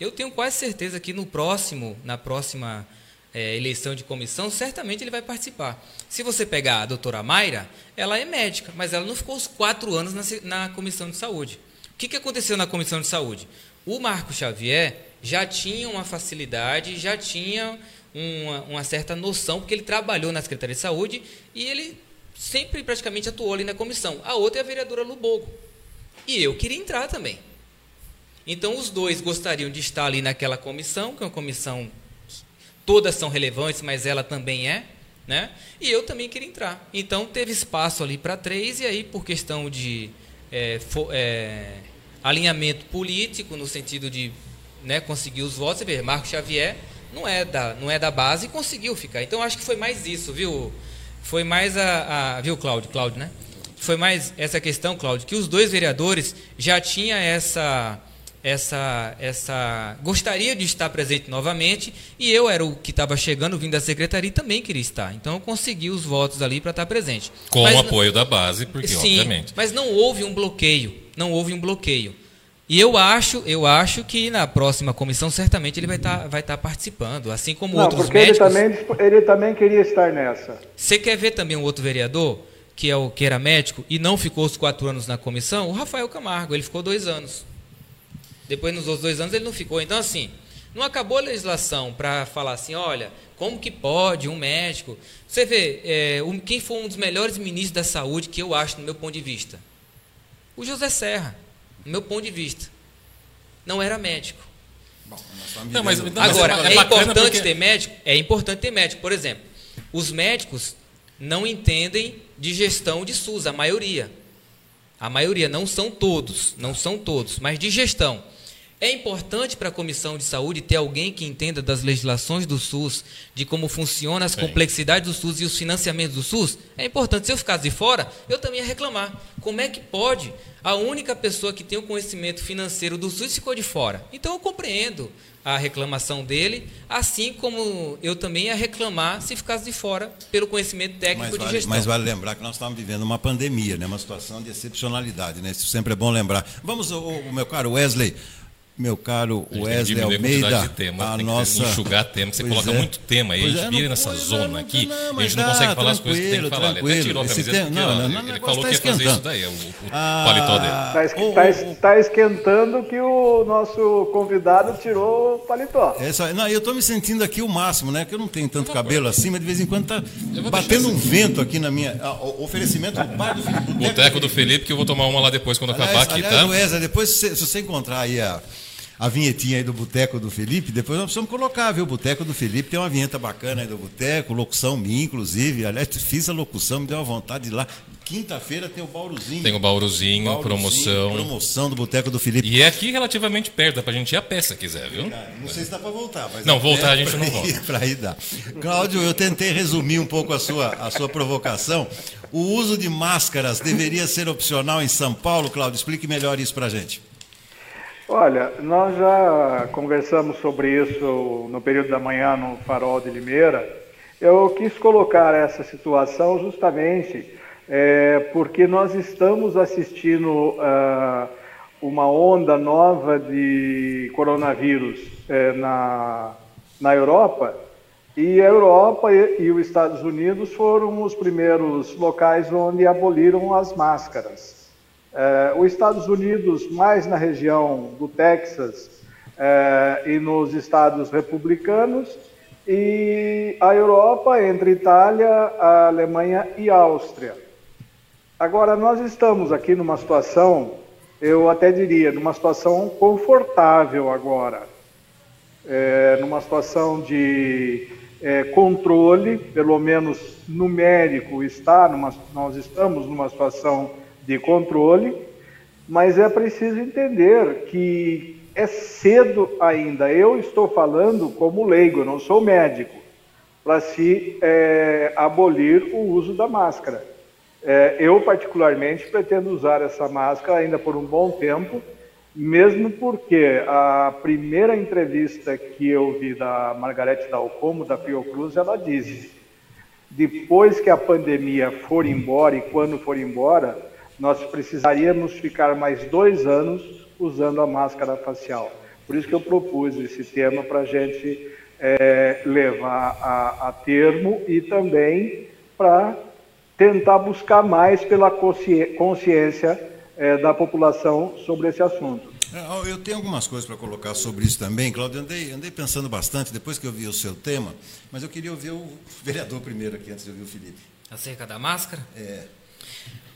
Eu tenho quase certeza que no próximo, na próxima é, eleição de comissão, certamente ele vai participar. Se você pegar a doutora Mayra, ela é médica, mas ela não ficou os quatro anos na, na comissão de saúde. O que, que aconteceu na comissão de saúde? O Marco Xavier, já tinha uma facilidade, já tinha uma, uma, certa noção, porque ele trabalhou na Secretaria de Saúde e ele sempre praticamente atuou ali na comissão. A outra é a vereadora Lubogo. E eu queria entrar também. Então os dois gostariam de estar ali naquela comissão, que é uma comissão todas são relevantes, mas ela também é, né? E eu também queria entrar. Então teve espaço ali para três e aí por questão de é, for, é, alinhamento político no sentido de né, conseguir os votos, você vê, Marco Xavier não é da não é da base e conseguiu ficar. Então acho que foi mais isso, viu? Foi mais a, a viu Cláudio, Cláudio, né? Foi mais essa questão, Cláudio, que os dois vereadores já tinham essa essa, essa gostaria de estar presente novamente e eu era o que estava chegando vindo da secretaria e também queria estar. Então eu consegui os votos ali para estar presente. Com mas, o apoio da base, porque sim, obviamente. Mas não houve um bloqueio, não houve um bloqueio. E eu acho, eu acho que na próxima comissão certamente ele vai estar tá, vai estar tá participando, assim como não, outros porque médicos. Ele também, ele também queria estar nessa. Você quer ver também um outro vereador que é o que era médico e não ficou os quatro anos na comissão? O Rafael Camargo, ele ficou dois anos. Depois, nos outros dois anos, ele não ficou. Então, assim, não acabou a legislação para falar assim, olha, como que pode um médico... Você vê, é, um, quem foi um dos melhores ministros da saúde, que eu acho, no meu ponto de vista? O José Serra, no meu ponto de vista. Não era médico. Bom, não, mas, não, Agora, é, é importante porque... ter médico? É importante ter médico. Por exemplo, os médicos não entendem de gestão de SUS, a maioria. A maioria, não são todos, não são todos, mas de gestão. É importante para a Comissão de Saúde ter alguém que entenda das legislações do SUS, de como funciona as complexidades do SUS e os financiamentos do SUS. É importante. Se eu ficasse de fora, eu também ia reclamar. Como é que pode? A única pessoa que tem o conhecimento financeiro do SUS ficou de fora. Então eu compreendo a reclamação dele, assim como eu também ia reclamar se ficasse de fora pelo conhecimento técnico mas de vale, gestão. Mas vale lembrar que nós estamos vivendo uma pandemia, né? uma situação de excepcionalidade, né? Isso sempre é bom lembrar. Vamos, o, o meu caro Wesley, meu caro Wesley Almeida, a, tema, a nossa enxugar tema, você pois coloca é. muito tema aí, a gente é, vira nessa zona aqui, não, a gente não consegue falar as coisas que tem que falar. Ele até tirou a camiseta tem, não, não, não, ele falou tá que ia fazer isso daí, o, o ah, paletó dele. Está tá, tá esquentando que o nosso convidado tirou o paletó. Essa, não, eu estou me sentindo aqui o máximo, né? Que eu não tenho tanto cabelo assim, mas de vez em quando está batendo um vento aqui na minha. oferecimento do bar do Felipe. Boteco do Felipe, que eu vou tomar uma lá depois quando acabar aqui, tá? Wesley, depois se você encontrar aí a a vinhetinha aí do Boteco do Felipe, depois nós precisamos colocar, viu? O Boteco do Felipe tem uma vinheta bacana aí do Boteco, locução minha, inclusive. Aliás, fiz a locução, me deu uma vontade de ir lá. Quinta-feira tem o Bauruzinho. Tem o Bauruzinho, Bauruzinho promoção. Promoção do Boteco do Felipe. E é aqui relativamente perto, dá pra gente ir a peça, quiser, viu? não sei se dá pra voltar, mas. Não, voltar a gente não volta. pra ir dá. Cláudio, eu tentei resumir um pouco a sua, a sua provocação. O uso de máscaras deveria ser opcional em São Paulo, Cláudio? Explique melhor isso pra gente. Olha, nós já conversamos sobre isso no período da manhã no Farol de Limeira. Eu quis colocar essa situação justamente é, porque nós estamos assistindo uh, uma onda nova de coronavírus é, na, na Europa e a Europa e, e os Estados Unidos foram os primeiros locais onde aboliram as máscaras. É, os Estados Unidos, mais na região do Texas é, e nos estados republicanos, e a Europa entre Itália, a Alemanha e Áustria. Agora, nós estamos aqui numa situação, eu até diria, numa situação confortável agora, é, numa situação de é, controle, pelo menos numérico, está numa, nós estamos numa situação de controle, mas é preciso entender que é cedo ainda. Eu estou falando como leigo, não sou médico, para se é, abolir o uso da máscara. É, eu, particularmente, pretendo usar essa máscara ainda por um bom tempo, mesmo porque a primeira entrevista que eu vi da Margarete Dalcomo, da Fiocruz, ela disse: depois que a pandemia for embora e quando for embora, nós precisaríamos ficar mais dois anos usando a máscara facial. Por isso que eu propus esse tema para a gente é, levar a, a termo e também para tentar buscar mais pela consciência é, da população sobre esse assunto. É, eu tenho algumas coisas para colocar sobre isso também, Claudio. Andei, andei pensando bastante depois que eu vi o seu tema, mas eu queria ouvir o vereador primeiro aqui, antes de ouvir o Felipe. Acerca da máscara? É.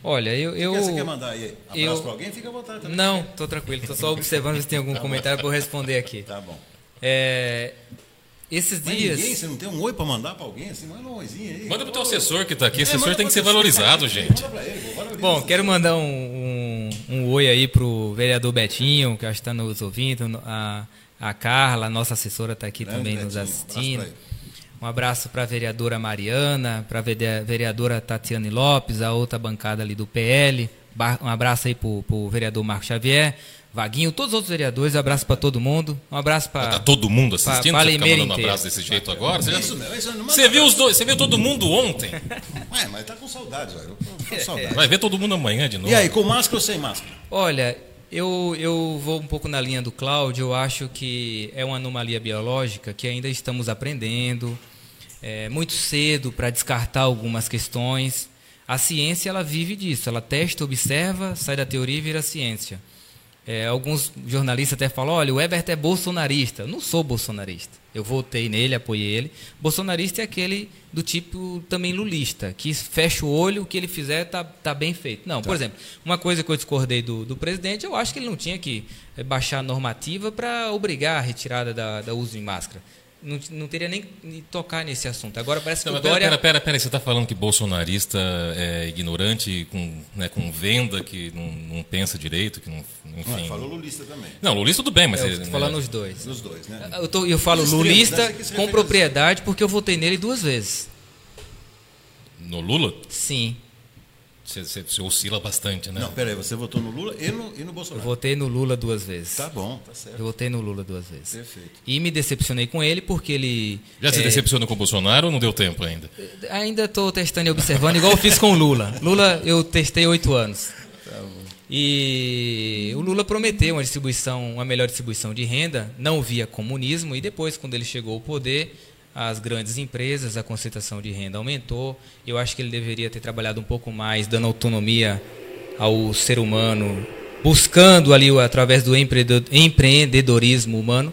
Olha, eu. eu Você quer mandar aí abraço eu- para alguém? Fica à vontade também. Não, estou tranquilo. Estou só observando se tem algum comentário para eu responder aqui. Tá bom. É, esses Mas dias. ninguém, você não tem um oi para mandar para alguém? Assim, manda um oizinho aí. Manda pro teu assessor que tá aqui. É, Assessor tem que ser valorizado, gente. Manda pra ele, vou valorizar. Bom, quero mandar um, um, um oi aí pro vereador Betinho, que acho que está nos ouvindo. A, a Carla, a nossa assessora, está aqui Grande também nos Betinho, um abraço assistindo. pra ele. Um abraço para a vereadora Mariana, para a vereadora Tatiane Lopes, a outra bancada ali do PL. Um abraço aí pro, pro vereador Marco Xavier, Vaguinho, todos os outros vereadores. Um abraço para todo mundo. Um abraço para. Tá todo mundo assistindo? pra Você fica mandando inteira. abraço desse jeito agora? Você, já- Isso mesmo, isso você viu os dois? Você viu todo mundo ontem? Ué, mas tá com saudades, velho. Saudades. Vai ver todo mundo amanhã de novo. E aí, com máscara ou sem máscara? Olha, eu, eu vou um pouco na linha do Cláudio. Eu acho que é uma anomalia biológica que ainda estamos aprendendo. É muito cedo para descartar algumas questões. A ciência ela vive disso. Ela testa, observa, sai da teoria e vira ciência. É, alguns jornalistas até falam: olha, o Ebert é bolsonarista. Eu não sou bolsonarista. Eu votei nele, apoiei ele. Bolsonarista é aquele do tipo também lulista, que fecha o olho, o que ele fizer tá, tá bem feito. Não, por exemplo, uma coisa que eu discordei do, do presidente, eu acho que ele não tinha que eh, baixar a normativa para obrigar a retirada da, da uso de máscara. Não, não teria nem que tocar nesse assunto. Agora parece que Não, o Dória. pera, pera, pera, você está falando que bolsonarista é ignorante, com, né, com venda, que não, não pensa direito, que não. Enfim. Ah, falou lulista também. Não, Lulista tudo bem, mas. Eu ele- tô falando né, os dois. Dos dois, né? Eu, tô- eu falo Os extremos, lulista quis com propriedade porque eu votei nele duas vezes. No Lula, Sim, você, você- você oscila bastante, né? Não, peraí, você votou no Lula e no, e no eu Bolsonaro. votei no Lula duas vezes. Tá bom, tá Eu certo. votei no Lula duas vezes. Perfeito. E me decepcionei com ele porque ele. Já se é, decepcionou com o Bolsonaro ou não deu tempo ainda? Ainda estou testando e observando, igual eu fiz com o Lula. Lula eu testei oito anos. E o Lula prometeu uma distribuição, uma melhor distribuição de renda, não via comunismo, e depois, quando ele chegou ao poder, as grandes empresas, a concentração de renda aumentou. Eu acho que ele deveria ter trabalhado um pouco mais, dando autonomia ao ser humano, buscando ali, através do empreendedor- empreendedorismo humano.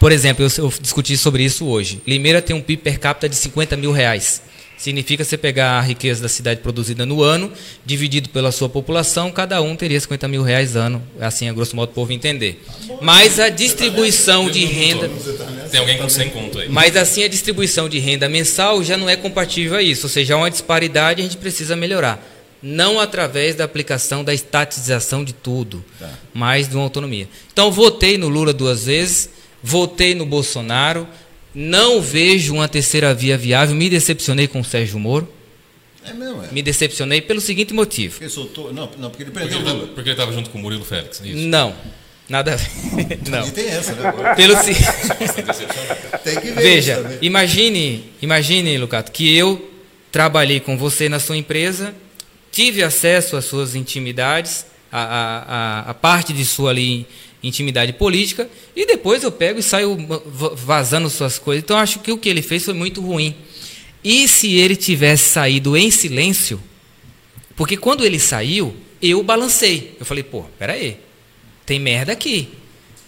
Por exemplo, eu discuti sobre isso hoje. Limeira tem um PIB per capita de 50 mil reais. Significa você pegar a riqueza da cidade produzida no ano, dividido pela sua população, cada um teria 50 mil reais ano. Assim, a grosso modo, o povo entender. Mas a distribuição de renda. Tem alguém com 100 conto aí. Mas assim a distribuição de renda mensal já não é compatível a isso, ou seja, há uma disparidade e a gente precisa melhorar. Não através da aplicação da estatização de tudo, mas de uma autonomia. Então votei no Lula duas vezes, votei no Bolsonaro, não vejo uma terceira via viável, me decepcionei com o Sérgio Moro, É mesmo, é. me decepcionei pelo seguinte motivo. Porque soltou. Não, não porque ele Porque ele, o tava, Lula. porque ele tava junto com o Murilo Félix. Isso. Não, nada a ver. Não. E tem essa, né? Pelo se- Tem que ver. isso Veja, também. imagine, imagine, Lucato, que eu trabalhei com você na sua empresa, tive acesso às suas intimidades, a, a, a, a parte de sua ali intimidade política, e depois eu pego e saio va- vazando suas coisas. Então acho que o que ele fez foi muito ruim. E se ele tivesse saído em silêncio, porque quando ele saiu, eu balancei. Eu falei, pô, peraí, tem merda aqui.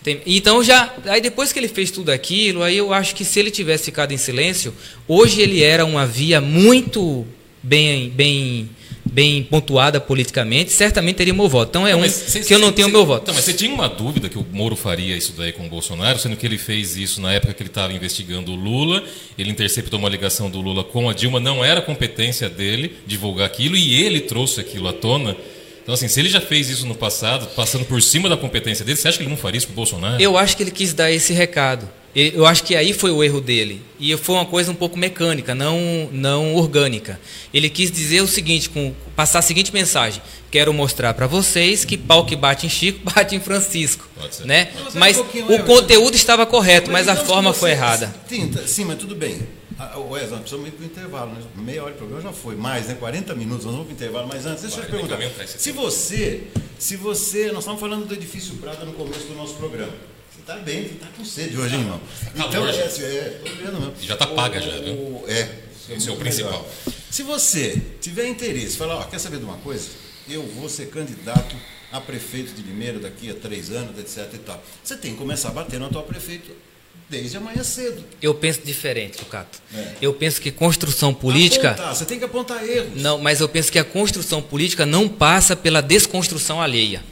Tem- Então já, aí depois que ele fez tudo aquilo, aí eu acho que se ele tivesse ficado em silêncio, hoje ele era uma via muito bem, bem, bem pontuada politicamente, certamente teria meu voto. Então é um Mas cê- que eu não cê- tenho cê- meu voto. Então, mas você tinha uma dúvida que o Moro faria isso daí com o Bolsonaro, sendo que ele fez isso na época que ele estava investigando o Lula, ele interceptou uma ligação do Lula com a Dilma, não era competência dele divulgar aquilo e ele trouxe aquilo à tona. Então, assim, se ele já fez isso no passado, passando por cima da competência dele, você acha que ele não faria isso com o Bolsonaro? Eu acho que ele quis dar esse recado. E- Eu acho que aí foi o erro dele. E foi uma coisa um pouco mecânica, não, não orgânica. Ele quis dizer o seguinte, com, passar a seguinte mensagem: quero mostrar para vocês que pau que bate em Chico bate em Francisco, Pode ser. né? Mas é um Mas o conteúdo estava correto, mas a digamos forma foi errada. Tá- sim, mas tudo bem. Ah, Wesley, nós precisamos ir para o intervalo. Né? Meia hora de programa já foi. Mais, né? 40 minutos. Nós vamos para o intervalo. Mas antes, deixa eu te perguntar. vai, Se você, se você... Nós estamos falando do Edifício Prata no começo do nosso programa. Você está bem, você está com sede hoje, hein, irmão? Calor, Então, é, assim, é, tô vendo mesmo. Já tá paga já, viu? O- É. Esse é o principal. melhor. Se você tiver interesse, falar, ó, quer saber de uma coisa? Eu vou ser candidato a prefeito de Limeira daqui a três anos, etc. E tal. Você tem que começar a bater no atual prefeito desde amanhã cedo. Eu penso diferente, Lucato. É. Eu penso que construção política. Apontar, você tem que apontar erros. Não, mas eu penso que a construção política não passa pela desconstrução alheia.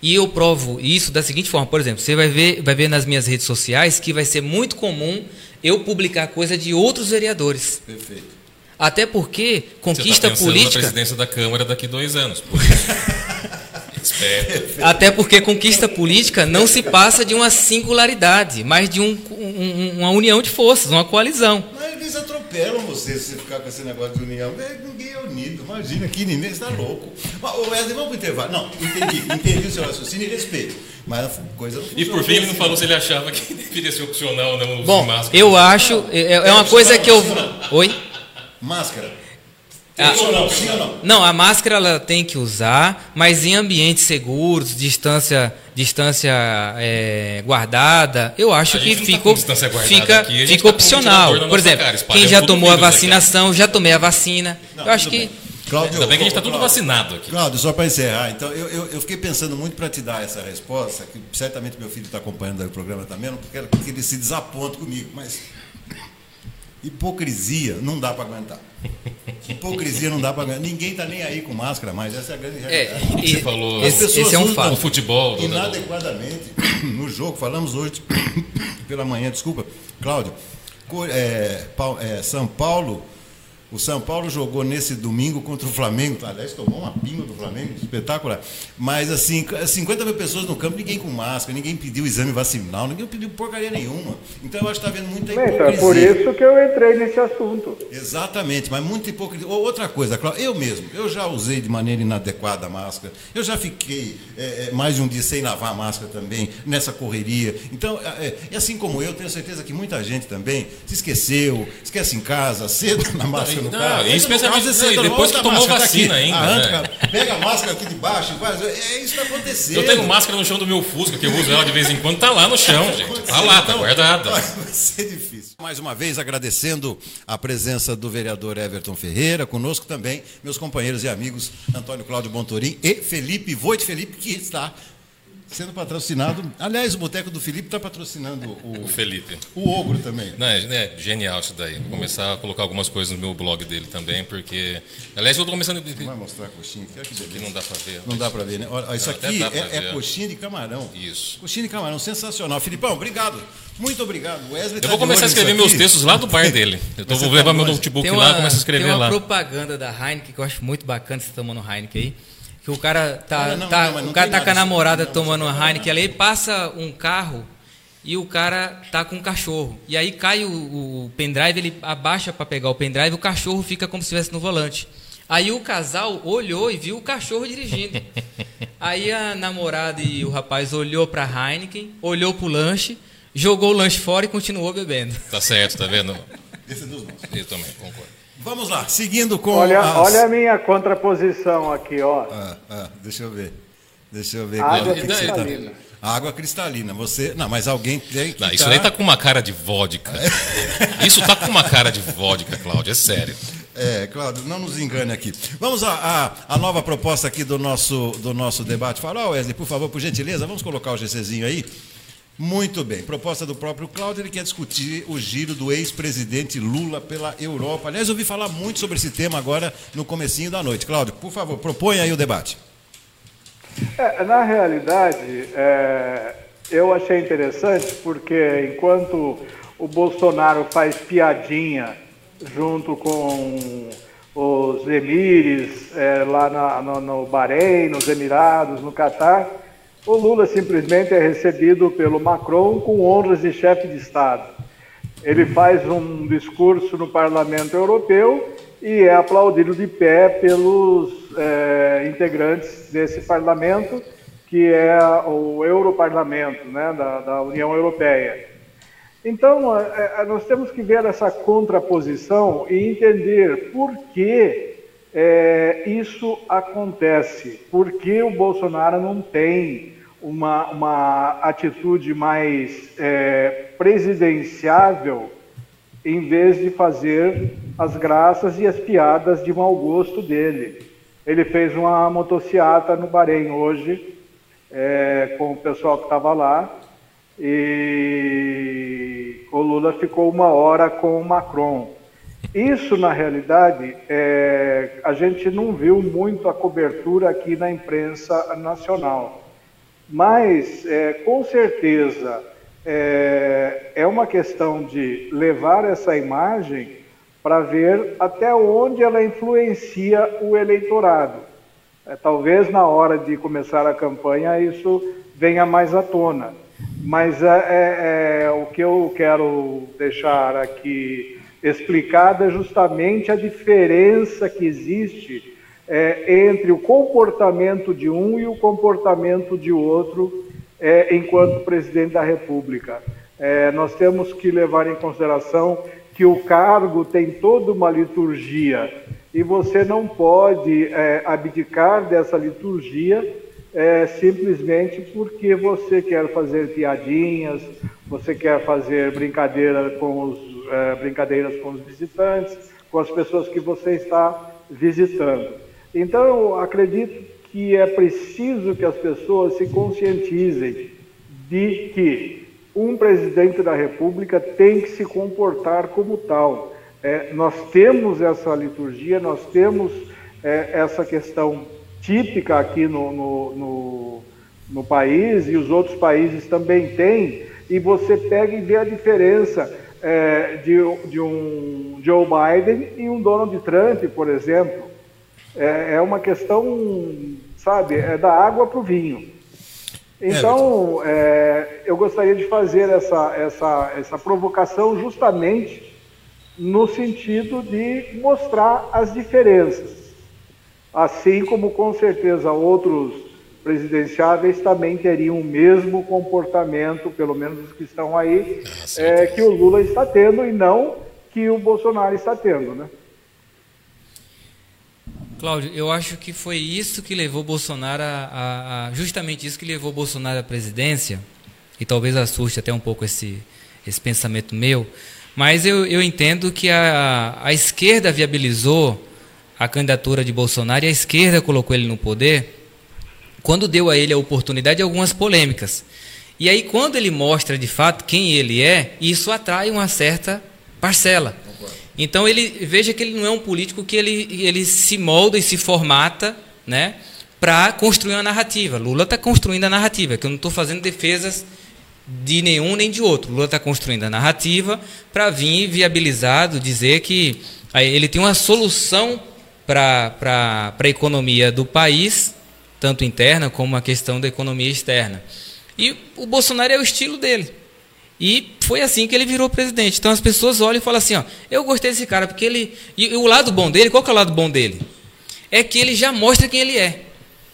E eu provo isso da seguinte forma, por exemplo, você vai ver, vai ver nas minhas redes sociais que vai ser muito comum eu publicar coisa de outros vereadores. Perfeito. Até porque conquista você tá política. Na presidência da Câmara daqui dois anos. Até porque conquista política não se passa de uma singularidade, mas de um, um, uma união de forças, uma coalizão. Mas eles atropelam você se você ficar com esse negócio de união. Ninguém é unido. Imagina que ninguém está louco. O Wesley, vamos para o intervalo. Não, entendi. Entendi o seu raciocínio e respeito. Mas a coisa não E por fim, ele não falou se ele achava que deveria ser opcional ou não Bom, eu acho. É, é uma coisa que eu. Oi? Máscara. Ah, não, sim ou não? Não, a máscara ela tem que usar, mas em ambientes seguros, distância, distância é, guardada, eu acho que tá fica, aqui, fica tá opcional. Por exemplo, cara, quem já tomou a vacinação, aqui. já tomei a vacina. Não, eu acho que. Cláudio, Ainda bem que a gente está tudo vacinado aqui. Cláudio, só para encerrar, então, eu, eu, eu, fiquei pensando muito para te dar essa resposta, que certamente meu filho está acompanhando o programa também, não quero que ele se desaponte comigo, mas Hipocrisia não dá para aguentar. Hipocrisia não dá para aguentar. Ninguém está nem aí com máscara mais. Essa é a grande é, realidade. É, e, Você falou. As pessoas esse é um fato. No futebol. Inadequadamente. No jogo, falamos hoje pela manhã, desculpa, Cláudio. É, é, São Paulo o São Paulo jogou nesse domingo contra o Flamengo. Aliás, tomou uma pinga do Flamengo, espetacular. Mas, assim, 50 mil pessoas no campo, ninguém com máscara, ninguém pediu exame vacinal, ninguém pediu porcaria nenhuma. Então, eu acho que está vendo muita hipocrisia. é por isso que eu entrei nesse assunto. Exatamente, mas muita hipocrisia. Outra coisa, eu mesmo, eu já usei de maneira inadequada a máscara. Eu já fiquei é, mais de um dia sem lavar a máscara também, nessa correria. Então, é, é, assim como eu, tenho certeza que muita gente também se esqueceu, esquece em casa, cedo na máscara no não, carro. Especialmente não, depois que tomou vacina ainda. A né? Pega a máscara aqui de baixo, faz, é isso que acontecendo. Eu tenho máscara no chão do meu Fusca, que eu uso ela de vez em quando, tá lá no chão, gente. Tá lá, tá guardada. Vai ser difícil. Mais uma vez, agradecendo a presença do vereador Everton Ferreira, conosco também, meus companheiros e amigos Antônio Cláudio Bontorim e Felipe Voit Felipe, que está sendo patrocinado. Aliás, o Boteco do Felipe está patrocinando o, o, Felipe. O Ogro também. Não, é, é, genial isso daí. Vou começar a colocar algumas coisas no meu blog dele também, porque. Aliás, eu estou começando. Vai mostrar a coxinha aqui. Isso aqui não dá para ver. Não dá para ver, né? Olha, isso aqui é, é, coxinha de camarão. Isso. Coxinha de camarão, sensacional. Filipão, obrigado. Muito obrigado. Wesley eu tá vou começar a escrever meus textos lá do bar dele. Eu tô, vou tá levar meu notebook uma, lá e começar a escrever lá. Tem uma lá. propaganda da Heineken que eu acho muito bacana você tomando Heineken aí que o cara tá, não, tá, não, o cara tá com a namorada tomando uma Heineken ali, passa um carro e o cara tá com um cachorro. E aí cai o, o pendrive, ele abaixa para pegar o pendrive, o cachorro fica como se estivesse no volante. Aí o casal olhou e viu o cachorro dirigindo. Aí a namorada e o rapaz olhou para Heineken, olhou pro lanche, jogou o lanche fora e continuou bebendo. Tá certo, tá vendo? Esse é dos nossos. Eu também, concordo. Vamos lá, seguindo com. Olha, as... olha a minha contraposição aqui, ó. Ah, ah, deixa eu ver. Deixa eu ver. Água cristalina. Água cristalina. Você. Não, mas alguém tem que. Não, isso tá... aí tá com uma cara de vodka. isso tá com uma cara de vodka, Cláudio, é sério. É, Cláudio, não nos engane aqui. Vamos à, à, nova proposta aqui do nosso, do nosso debate. Fala, Wesley, por favor, por gentileza, vamos colocar o GCzinho aí. Muito bem. Proposta do próprio Cláudio, ele quer discutir o giro do ex-presidente Lula pela Europa. Aliás, eu ouvi falar muito sobre esse tema agora no comecinho da noite. Cláudio, por favor, propõe aí o debate. É, na realidade, é, eu achei interessante porque enquanto o Bolsonaro faz piadinha junto com os emires é, lá na, no, no Bahrein, nos Emirados, no Catar, o Lula simplesmente é recebido pelo Macron com honras de chefe de Estado. Ele faz um discurso no Parlamento Europeu e é aplaudido de pé pelos é, integrantes desse parlamento, que é o Europarlamento né, da, da União Europeia. Então, é, é, nós temos que ver essa contraposição e entender por que é, isso acontece? Porque o Bolsonaro não tem uma, uma atitude mais é, presidenciável em vez de fazer as graças e as piadas de mau gosto dele. Ele fez uma motociata no Bahrein hoje é, com o pessoal que estava lá e o Lula ficou uma hora com o Macron. Isso, na realidade, é, a gente não viu muito a cobertura aqui na imprensa nacional. Mas, é, com certeza, é, é uma questão de levar essa imagem para ver até onde ela influencia o eleitorado. É, talvez na hora de começar a campanha isso venha mais à tona. Mas é, é, é o que eu quero deixar aqui explicado é justamente a diferença que existe é, entre o comportamento de um e o comportamento de outro é, enquanto presidente da República. É, nós temos que levar em consideração que o cargo tem toda uma liturgia e você não pode é, abdicar dessa liturgia é, simplesmente porque você quer fazer piadinhas, você quer fazer brincadeira com os, é, brincadeiras com os visitantes, com as pessoas que você está visitando. Então, acredito que é preciso que as pessoas se conscientizem de que um presidente da República tem que se comportar como tal. É, nós temos essa liturgia, nós temos é, essa questão típica aqui no, no, no, no, país e os outros países também têm, e você pega e vê a diferença é, de, de um Joe Biden e um Donald Trump, por exemplo é, é uma questão, sabe, é da água para o vinho. Então, é, eu gostaria de fazer essa, essa, essa provocação justamente no sentido de mostrar as diferenças. Assim como, com certeza, outros presidenciáveis também teriam o mesmo comportamento, pelo menos os que estão aí, ah, é, que o Lula está tendo e não que o Bolsonaro está tendo, né? Cláudio, eu acho que foi isso que levou Bolsonaro a, a, a, justamente isso que levou Bolsonaro à presidência, e talvez assuste até um pouco esse, esse pensamento meu, mas eu, eu entendo que a, a esquerda viabilizou a candidatura de Bolsonaro e a esquerda colocou ele no poder quando deu a ele a oportunidade de algumas polêmicas. E aí, quando ele mostra de fato quem ele é, isso atrai uma certa parcela. Então ele veja que ele não é um político que ele, ele se molda e se formata, né, para construir uma narrativa. Lula está construindo a narrativa, que eu não estou fazendo defesas de nenhum nem de outro. Lula está construindo a narrativa para vir viabilizado, dizer que ele tem uma solução para a economia do país, tanto interna como a questão da economia externa. E o Bolsonaro é o estilo dele. E foi assim que ele virou presidente. Então as pessoas olham e falam assim: ó, eu gostei desse cara, porque ele. E o lado bom dele, qual que é o lado bom dele? É que ele já mostra quem ele é.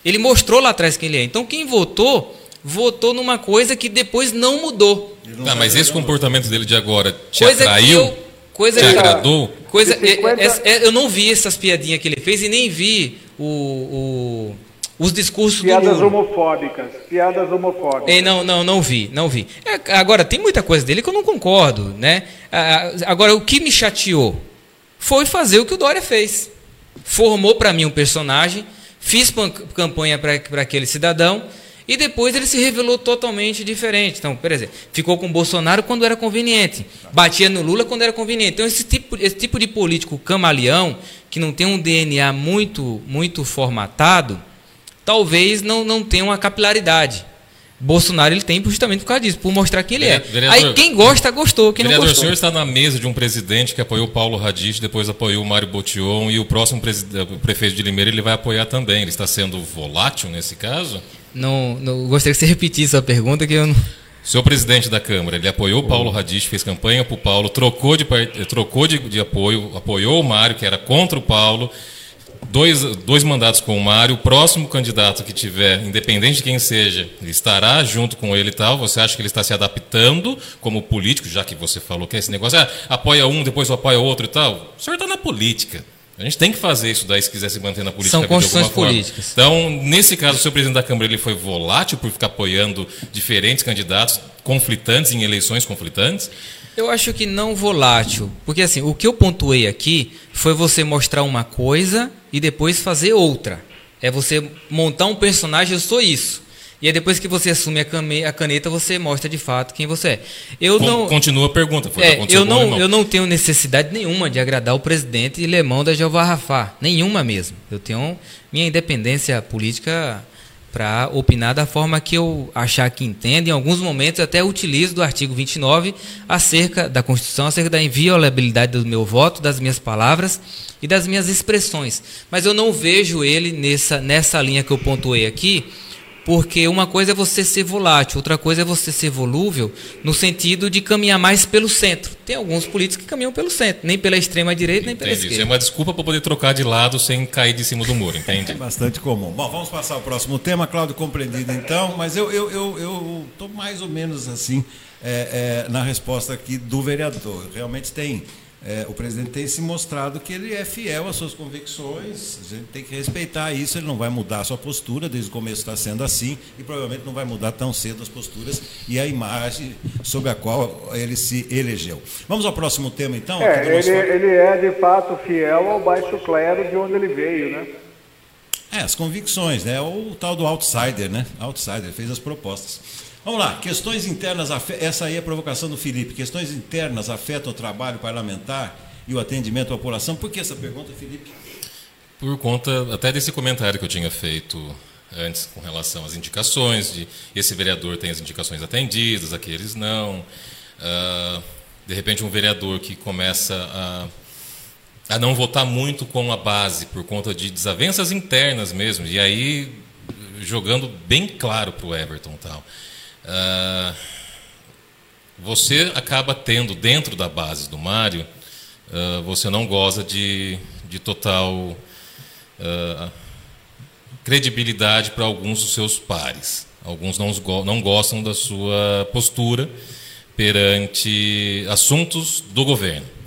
Ele mostrou lá atrás quem ele é. Então quem votou, votou numa coisa que depois não mudou. Não, mas esse comportamento dele de agora te coisa atraiu? Eu, coisa te que, agradou? Coisa, é, é, é, eu não vi essas piadinhas que ele fez e nem vi o, o os discursos piadas homofóbicas piadas homofóbicas. Ei, não não não vi não vi. É, agora tem muita coisa dele que eu não concordo né? Agora o que me chateou foi fazer o que o Dória fez. Formou para mim um personagem fiz campanha para aquele cidadão e depois ele se revelou totalmente diferente. Então, por exemplo, ficou com o Bolsonaro quando era conveniente, batia no Lula quando era conveniente. Então, esse tipo, esse tipo de político camaleão, que não tem um DNA muito, muito formatado, talvez não, não tenha uma capilaridade. Bolsonaro ele tem justamente por causa disso, por mostrar quem ele é. Vereador, Aí quem gosta, gostou. Quem vereador, não gostou. o senhor está na mesa de um presidente que apoiou Paulo Radich, depois apoiou Mário Botion e o próximo o prefeito de Limeira ele vai apoiar também. Ele está sendo volátil nesse caso? Não, não gostaria que você repetisse a pergunta que eu não. Senhor presidente da Câmara, ele apoiou Paulo Radich, fez campanha para o Paulo, trocou, de, trocou de, de apoio, apoiou o Mário, que era contra o Paulo dois, dois mandatos com o Mário, o próximo candidato que tiver, independente de quem seja, estará junto com ele e tal. Você acha que ele está se adaptando como político, já que você falou que é esse negócio, ah, apoia um, depois apoia outro e tal? O senhor está na política. A gente tem que fazer isso daí se quiser se manter na política. São construções políticas. Então, nesse caso, o seu presidente da Câmara ele foi volátil por ficar apoiando diferentes candidatos conflitantes em eleições conflitantes. Eu acho que não volátil, porque assim, o que eu pontuei aqui foi você mostrar uma coisa e depois fazer outra. É você montar um personagem, eu sou isso. E aí depois que você assume a caneta, você mostra de fato quem você é. Eu Com, não continua a pergunta, foi é, eu não, eu não tenho necessidade nenhuma de agradar o presidente Lemão da Jeová Rafá, nenhuma mesmo. Eu tenho minha independência política para opinar da forma que eu achar que entendo. Em alguns momentos até utilizo do artigo 29 acerca da Constituição, acerca da inviolabilidade do meu voto, das minhas palavras e das minhas expressões. Mas eu não vejo ele nessa, nessa linha que eu pontuei aqui porque uma coisa é você ser volátil, outra coisa é você ser volúvel, no sentido de caminhar mais pelo centro. Tem alguns políticos que caminham pelo centro, nem pela extrema direita, nem pela esquerda. Isso é uma desculpa para poder trocar de lado sem cair de cima do muro, entende? É bastante comum. Bom, vamos passar ao próximo tema, Cláudio compreendido então, mas eu estou eu, eu, eu mais ou menos assim é, é, na resposta aqui do vereador. Realmente tem é, o presidente tem se mostrado que ele é fiel às suas convicções, a gente tem que respeitar isso, ele não vai mudar a sua postura, desde o começo está sendo assim, e provavelmente não vai mudar tão cedo as posturas e a imagem sobre a qual ele se elegeu. Vamos ao próximo tema, então? É, ele, ele é de fato fiel ao baixo clero de onde ele veio, né? É, as convicções, né? O tal do outsider, né? Outsider, fez as propostas. Vamos lá, questões internas, essa aí é a provocação do Felipe. Questões internas afetam o trabalho parlamentar e o atendimento à população. Por que essa pergunta, Felipe? Por conta até desse comentário que eu tinha feito antes com relação às indicações, de esse vereador tem as indicações atendidas, aqueles não. Uh, de repente, um vereador que começa a, a não votar muito com a base por conta de desavenças internas mesmo, e aí jogando bem claro para o Everton tal. Uh, você acaba tendo dentro da base do Mário, uh, você não goza de, de total uh, credibilidade para alguns dos seus pares. Alguns não, não gostam da sua postura perante assuntos do governo.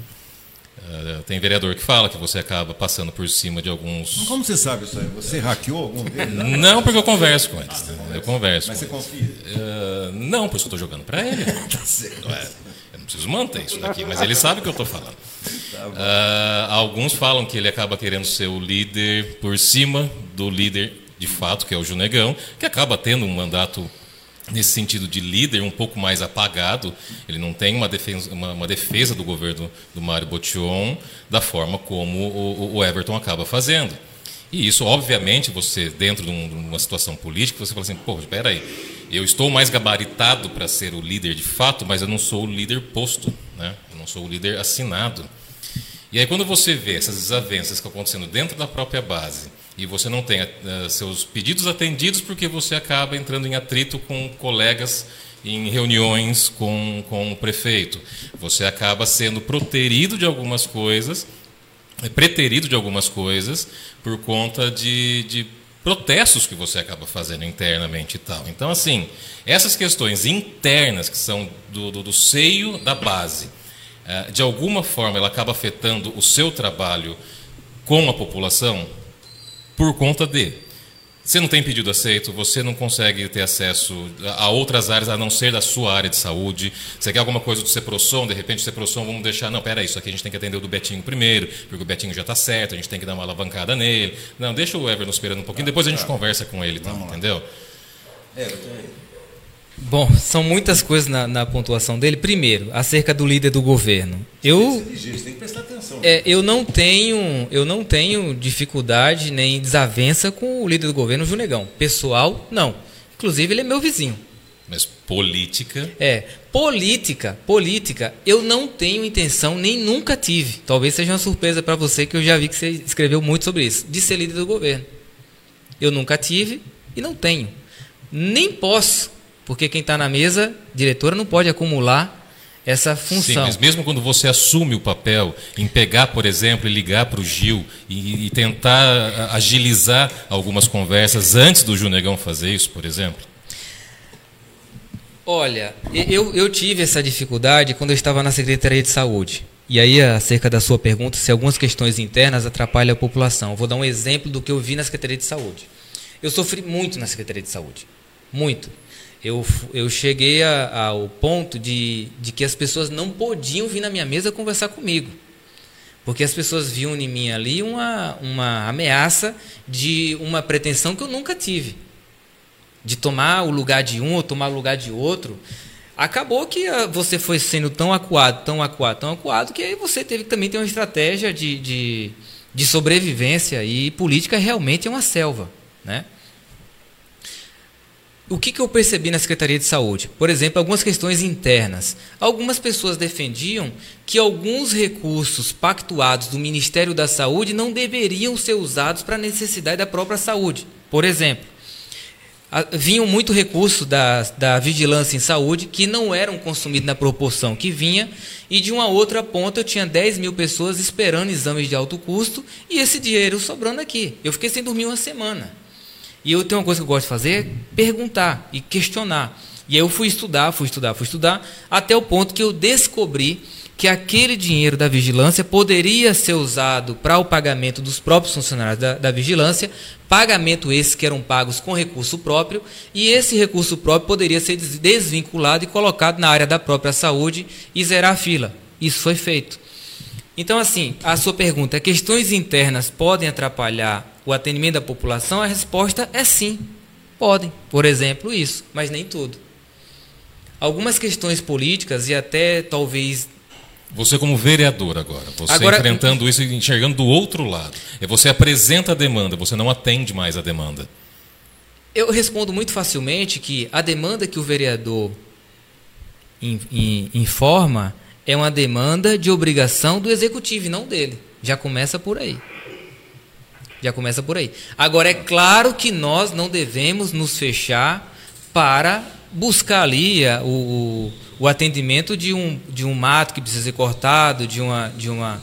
Uh, tem vereador que fala que você acaba passando por cima de alguns. Como você sabe isso aí? Você hackeou algum deles? Não, porque eu converso com eles. Ah, eu converso. Mas você eles. confia? Uh, não, porque eu estou jogando para ele. tá certo. É, eu não preciso manter isso daqui, mas ele sabe o que eu estou falando. Uh, alguns falam que ele acaba querendo ser o líder por cima do líder de fato, que é o Junegão, que acaba tendo um mandato nesse sentido de líder um pouco mais apagado, ele não tem uma defesa, uma, uma defesa do governo do Mário Botion da forma como o, o, Everton acaba fazendo. E isso, obviamente, você, dentro de, um, de uma situação política, você fala assim, pô, espera aí, eu estou mais gabaritado para ser o líder de fato, mas eu não sou o líder posto, né? eu não sou o líder assinado. E aí, quando você vê essas desavenças que estão acontecendo dentro da própria base, e você não tem uh, seus pedidos atendidos porque você acaba entrando em atrito com colegas em reuniões com, com o prefeito. Você acaba sendo proterido de algumas coisas, eh, preterido de algumas coisas, por conta de, de protestos que você acaba fazendo internamente e tal. Então, assim, essas questões internas que são do, do, do seio da base, uh, de alguma forma ela acaba afetando o seu trabalho com a população, por conta de. Você não tem pedido aceito, você não consegue ter acesso a outras áreas a não ser da sua área de saúde. Você quer alguma coisa do Ceprosom, de repente o Ceprosom vamos deixar, não, peraí, isso aqui a gente tem que atender o do Betinho primeiro, porque o Betinho já está certo, a gente tem que dar uma alavancada nele. Não, deixa o Everton esperando um pouquinho, depois a gente conversa com ele, tá, entendeu? É, Bom, são muitas coisas na, na, pontuação dele. Primeiro, acerca do líder do governo. Eu, é, eu não tenho, eu não tenho dificuldade nem desavença com o líder do governo, Junegão. Pessoal, não. Inclusive, ele é meu vizinho. Mas política? É, política, política, eu não tenho intenção, nem nunca tive. Talvez seja uma surpresa para você, que eu já vi que você escreveu muito sobre isso, de ser líder do governo. Eu nunca tive e não tenho. Nem posso porque quem está na mesa, diretora, não pode acumular essa função. Mesmo quando você assume o papel em pegar, por exemplo, e ligar para o Gil e, e, tentar agilizar algumas conversas antes do Junegão fazer isso, por exemplo? Olha, eu, eu tive essa dificuldade quando eu estava na Secretaria de Saúde. E aí, acerca da sua pergunta, se algumas questões internas atrapalham a população. Eu vou dar um exemplo do que eu vi na Secretaria de Saúde. Eu sofri muito na Secretaria de Saúde. Muito eu, eu cheguei a, ao ponto de, de que as pessoas não podiam vir na minha mesa conversar comigo. Porque as pessoas viam em mim ali uma, uma ameaça de uma pretensão que eu nunca tive. de tomar o lugar de um ou tomar o lugar de outro, acabou que ah, você foi sendo tão acuado, tão acuado, tão acuado, que aí você teve que também ter uma estratégia de, de, de sobrevivência. E política realmente é uma selva. Né? O que, que eu percebi na Secretaria de Saúde? Por exemplo, algumas questões internas. Algumas pessoas defendiam que alguns recursos pactuados do Ministério da Saúde não deveriam ser usados para a necessidade da própria saúde. Por exemplo, vinham muito recurso da, da vigilância em saúde que não eram consumidos na proporção que vinha, e de uma outra ponta eu tinha 10 mil pessoas esperando exames de alto custo e esse dinheiro sobrando aqui. Eu fiquei sem dormir uma semana. E eu tenho uma coisa que eu gosto de fazer, perguntar e questionar. E aí eu fui estudar, fui estudar, fui estudar, até o ponto que eu descobri que aquele dinheiro da vigilância poderia ser usado para o pagamento dos próprios funcionários da, da, vigilância, pagamento esses que eram pagos com recurso próprio, e esse recurso próprio poderia ser desvinculado e colocado na área da própria saúde e zerar a fila. Isso foi feito. Então, assim, a sua pergunta, questões internas podem atrapalhar o atendimento da população? A resposta é sim, podem. Por exemplo, isso, mas nem tudo. Algumas questões políticas e até talvez você como vereador agora, você agora, enfrentando isso e enxergando do outro lado. É você apresenta a demanda, você não atende mais a demanda. Eu respondo muito facilmente que a demanda que o vereador in, in, informa é uma demanda de obrigação do executivo e não dele. Já começa por aí. Já começa por aí. Agora, é claro que nós não devemos nos fechar para buscar ali o, o atendimento de um, de um mato que precisa ser cortado, de uma, de uma,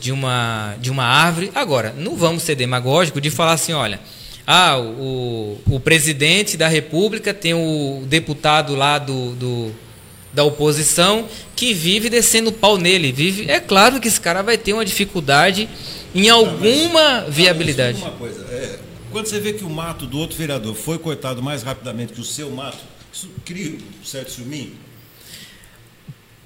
de uma, de uma árvore. Agora, não vamos ser demagógicos de falar assim, olha, ah, o, o presidente da República tem o deputado lá do, do da oposição que vive descendo pau nele. Vive, é claro que esse cara vai ter uma dificuldade em alguma não, viabilidade. Uma coisa, é, quando você vê que o mato do outro vereador foi cortado mais rapidamente que o seu mato, isso cria um certo ciúminho?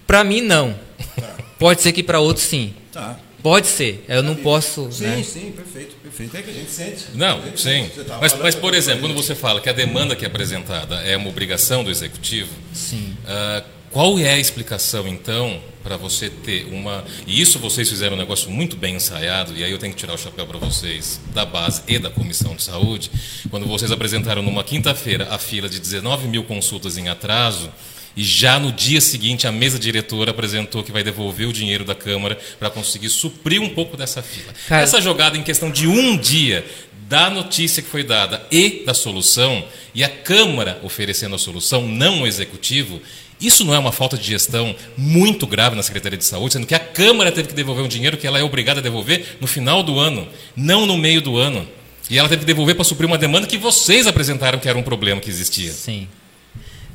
Para mim, não. Tá. Pode ser que para outros, sim. Tá. Pode ser. Eu não posso. Sim, né? sim, perfeito, perfeito. É que a gente sente. Não, gente sim. Sente. Mas, mas, por exemplo, quando você fala que a demanda que é apresentada é uma obrigação do executivo, sim. Uh, qual é a explicação, então, para você ter uma. E isso vocês fizeram um negócio muito bem ensaiado, e aí eu tenho que tirar o chapéu para vocês, da base e da comissão de saúde, quando vocês apresentaram numa quinta-feira a fila de 19 mil consultas em atraso e já no dia seguinte a mesa diretora apresentou que vai devolver o dinheiro da Câmara para conseguir suprir um pouco dessa fila. Cara, Essa jogada em questão de um dia da notícia que foi dada e da solução, e a Câmara oferecendo a solução, não o Executivo, isso não é uma falta de gestão muito grave na Secretaria de Saúde, sendo que a Câmara teve que devolver um dinheiro que ela é obrigada a devolver no final do ano, não no meio do ano. E ela teve que devolver para suprir uma demanda que vocês apresentaram que era um problema que existia. Sim.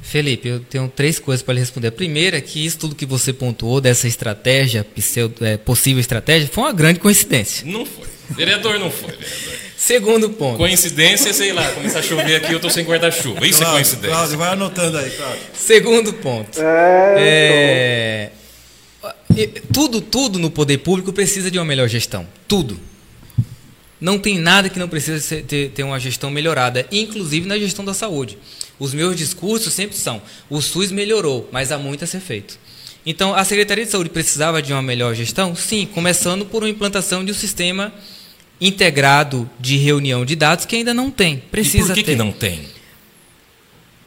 Felipe, eu tenho três coisas para lhe responder. A primeira é que isso tudo que você pontuou dessa estratégia, pseudo, é, possível estratégia, foi uma grande coincidência. Não foi. Vereador não foi, vereador. Segundo ponto. Coincidência, sei lá, começar a chover aqui, eu estou sem guarda-chuva. Isso é Cláudio, é coincidência. Cláudio, vai anotando aí, Cláudio. Segundo ponto. É, é, tudo, tudo no poder público precisa de uma melhor gestão. Tudo. Não tem nada que não precisa ter, ter uma gestão melhorada, inclusive na gestão da saúde. Os meus discursos sempre são: o SUS melhorou, mas há muito a ser feito. Então, a Secretaria de Saúde precisava de uma melhor gestão? Sim, começando por uma implantação de um sistema integrado de reunião de dados que ainda não tem. Precisa e por que, ter. que não tem?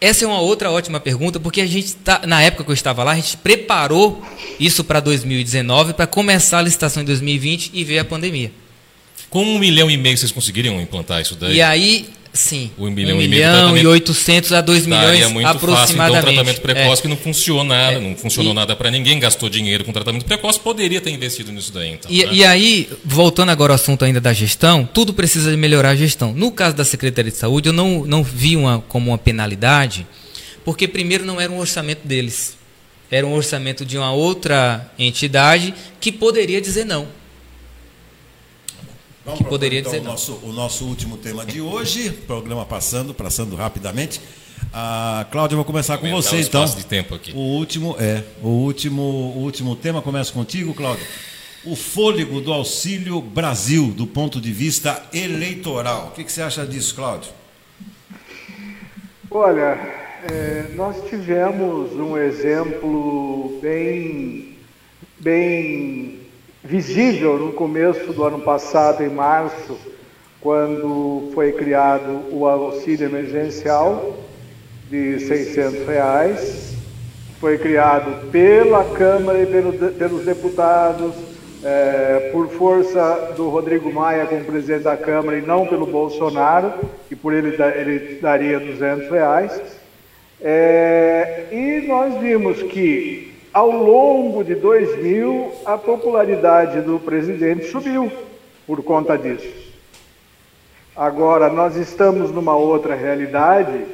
Essa é uma outra ótima pergunta, porque a gente tá, na época que eu estava lá, a gente preparou isso para 2019 para começar a licitação em 2020 e veio a pandemia. Com um milhão e meio vocês conseguiriam implantar isso daí? E aí Sim. Um milhão, um e, milhão e 800 a 2 milhões é muito aproximadamente. Fácil, então, tratamento precoce é. que não funcionou nada, é. não funcionou e... nada para ninguém, gastou dinheiro com tratamento precoce, poderia ter investido nisso daí. Então, e, né? e, aí, voltando agora ao assunto ainda da gestão, tudo precisa de melhorar a gestão. No caso da Secretaria de Saúde, eu não, não vi uma, como uma penalidade, porque primeiro não era um orçamento deles. Era um orçamento de uma outra entidade que poderia dizer não. Vamos que poderia então, dizer o nosso, o nosso último tema de hoje, programa passando, passando rapidamente. A Cláudia, eu vou começar com você então. De tempo aqui. O último é, o último, o último tema começa contigo, Cláudia. O fôlego do Auxílio Brasil, do ponto de vista eleitoral. O que, que você acha disso, Cláudio? Olha, é, nós tivemos um exemplo bem, bem visível no começo do ano passado, em março, quando foi criado o auxílio emergencial de 600 reais. Foi criado pela Câmara e pelo, pelos deputados, é, por força do Rodrigo Maia como presidente da Câmara e não pelo Bolsonaro, que por ele, ele daria 200 reais. É, e nós vimos que ao longo de 2000 a popularidade do presidente subiu por conta disso. Agora, nós estamos numa outra realidade,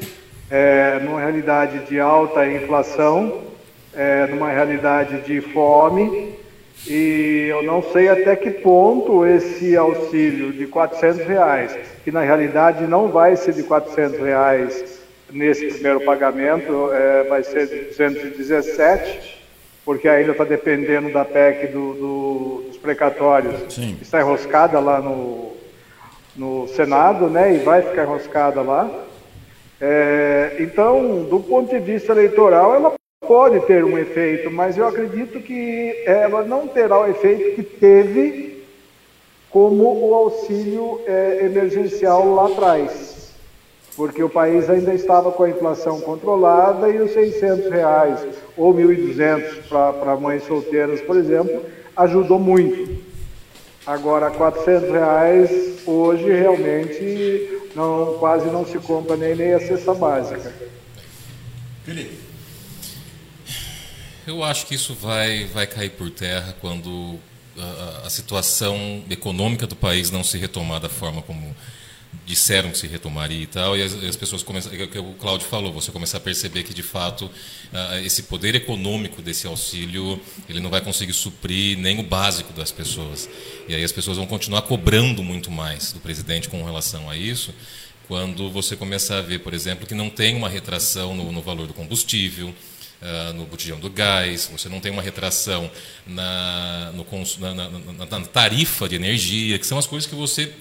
é, numa realidade de alta inflação, é, numa realidade de fome, e eu não sei até que ponto esse auxílio de 400 reais, que na realidade não vai ser de 400 reais nesse primeiro pagamento, é, vai ser de 217, porque ainda está dependendo da PEC do, do, dos precatórios, Sim. está enroscada lá no, no Senado, né, e vai ficar enroscada lá. É, então, do ponto de vista eleitoral, ela pode ter um efeito, mas eu acredito que ela não terá o efeito que teve como o auxílio é, emergencial lá atrás, porque o país ainda estava com a inflação controlada e os 600 reais ou 1.200 para mães solteiras, por exemplo, ajudou muito. Agora, 400 reais hoje realmente não, quase não se compra nem, nem a cesta básica. Felipe. Eu acho que isso vai, vai cair por terra quando a, a situação econômica do país não se retomar da forma como disseram que se retomaria e tal, e as, as pessoas começam, é que o Cláudio falou, você começar a perceber que de fato uh, esse poder econômico desse auxílio ele não vai conseguir suprir nem o básico das pessoas, e aí as pessoas vão continuar cobrando muito mais do presidente com relação a isso, quando você começar a ver, por exemplo, que não tem uma retração no, no valor do combustível, Uh, no botijão do gás, você não tem uma retração na, no, na, na, na, tarifa de energia, que são as coisas que você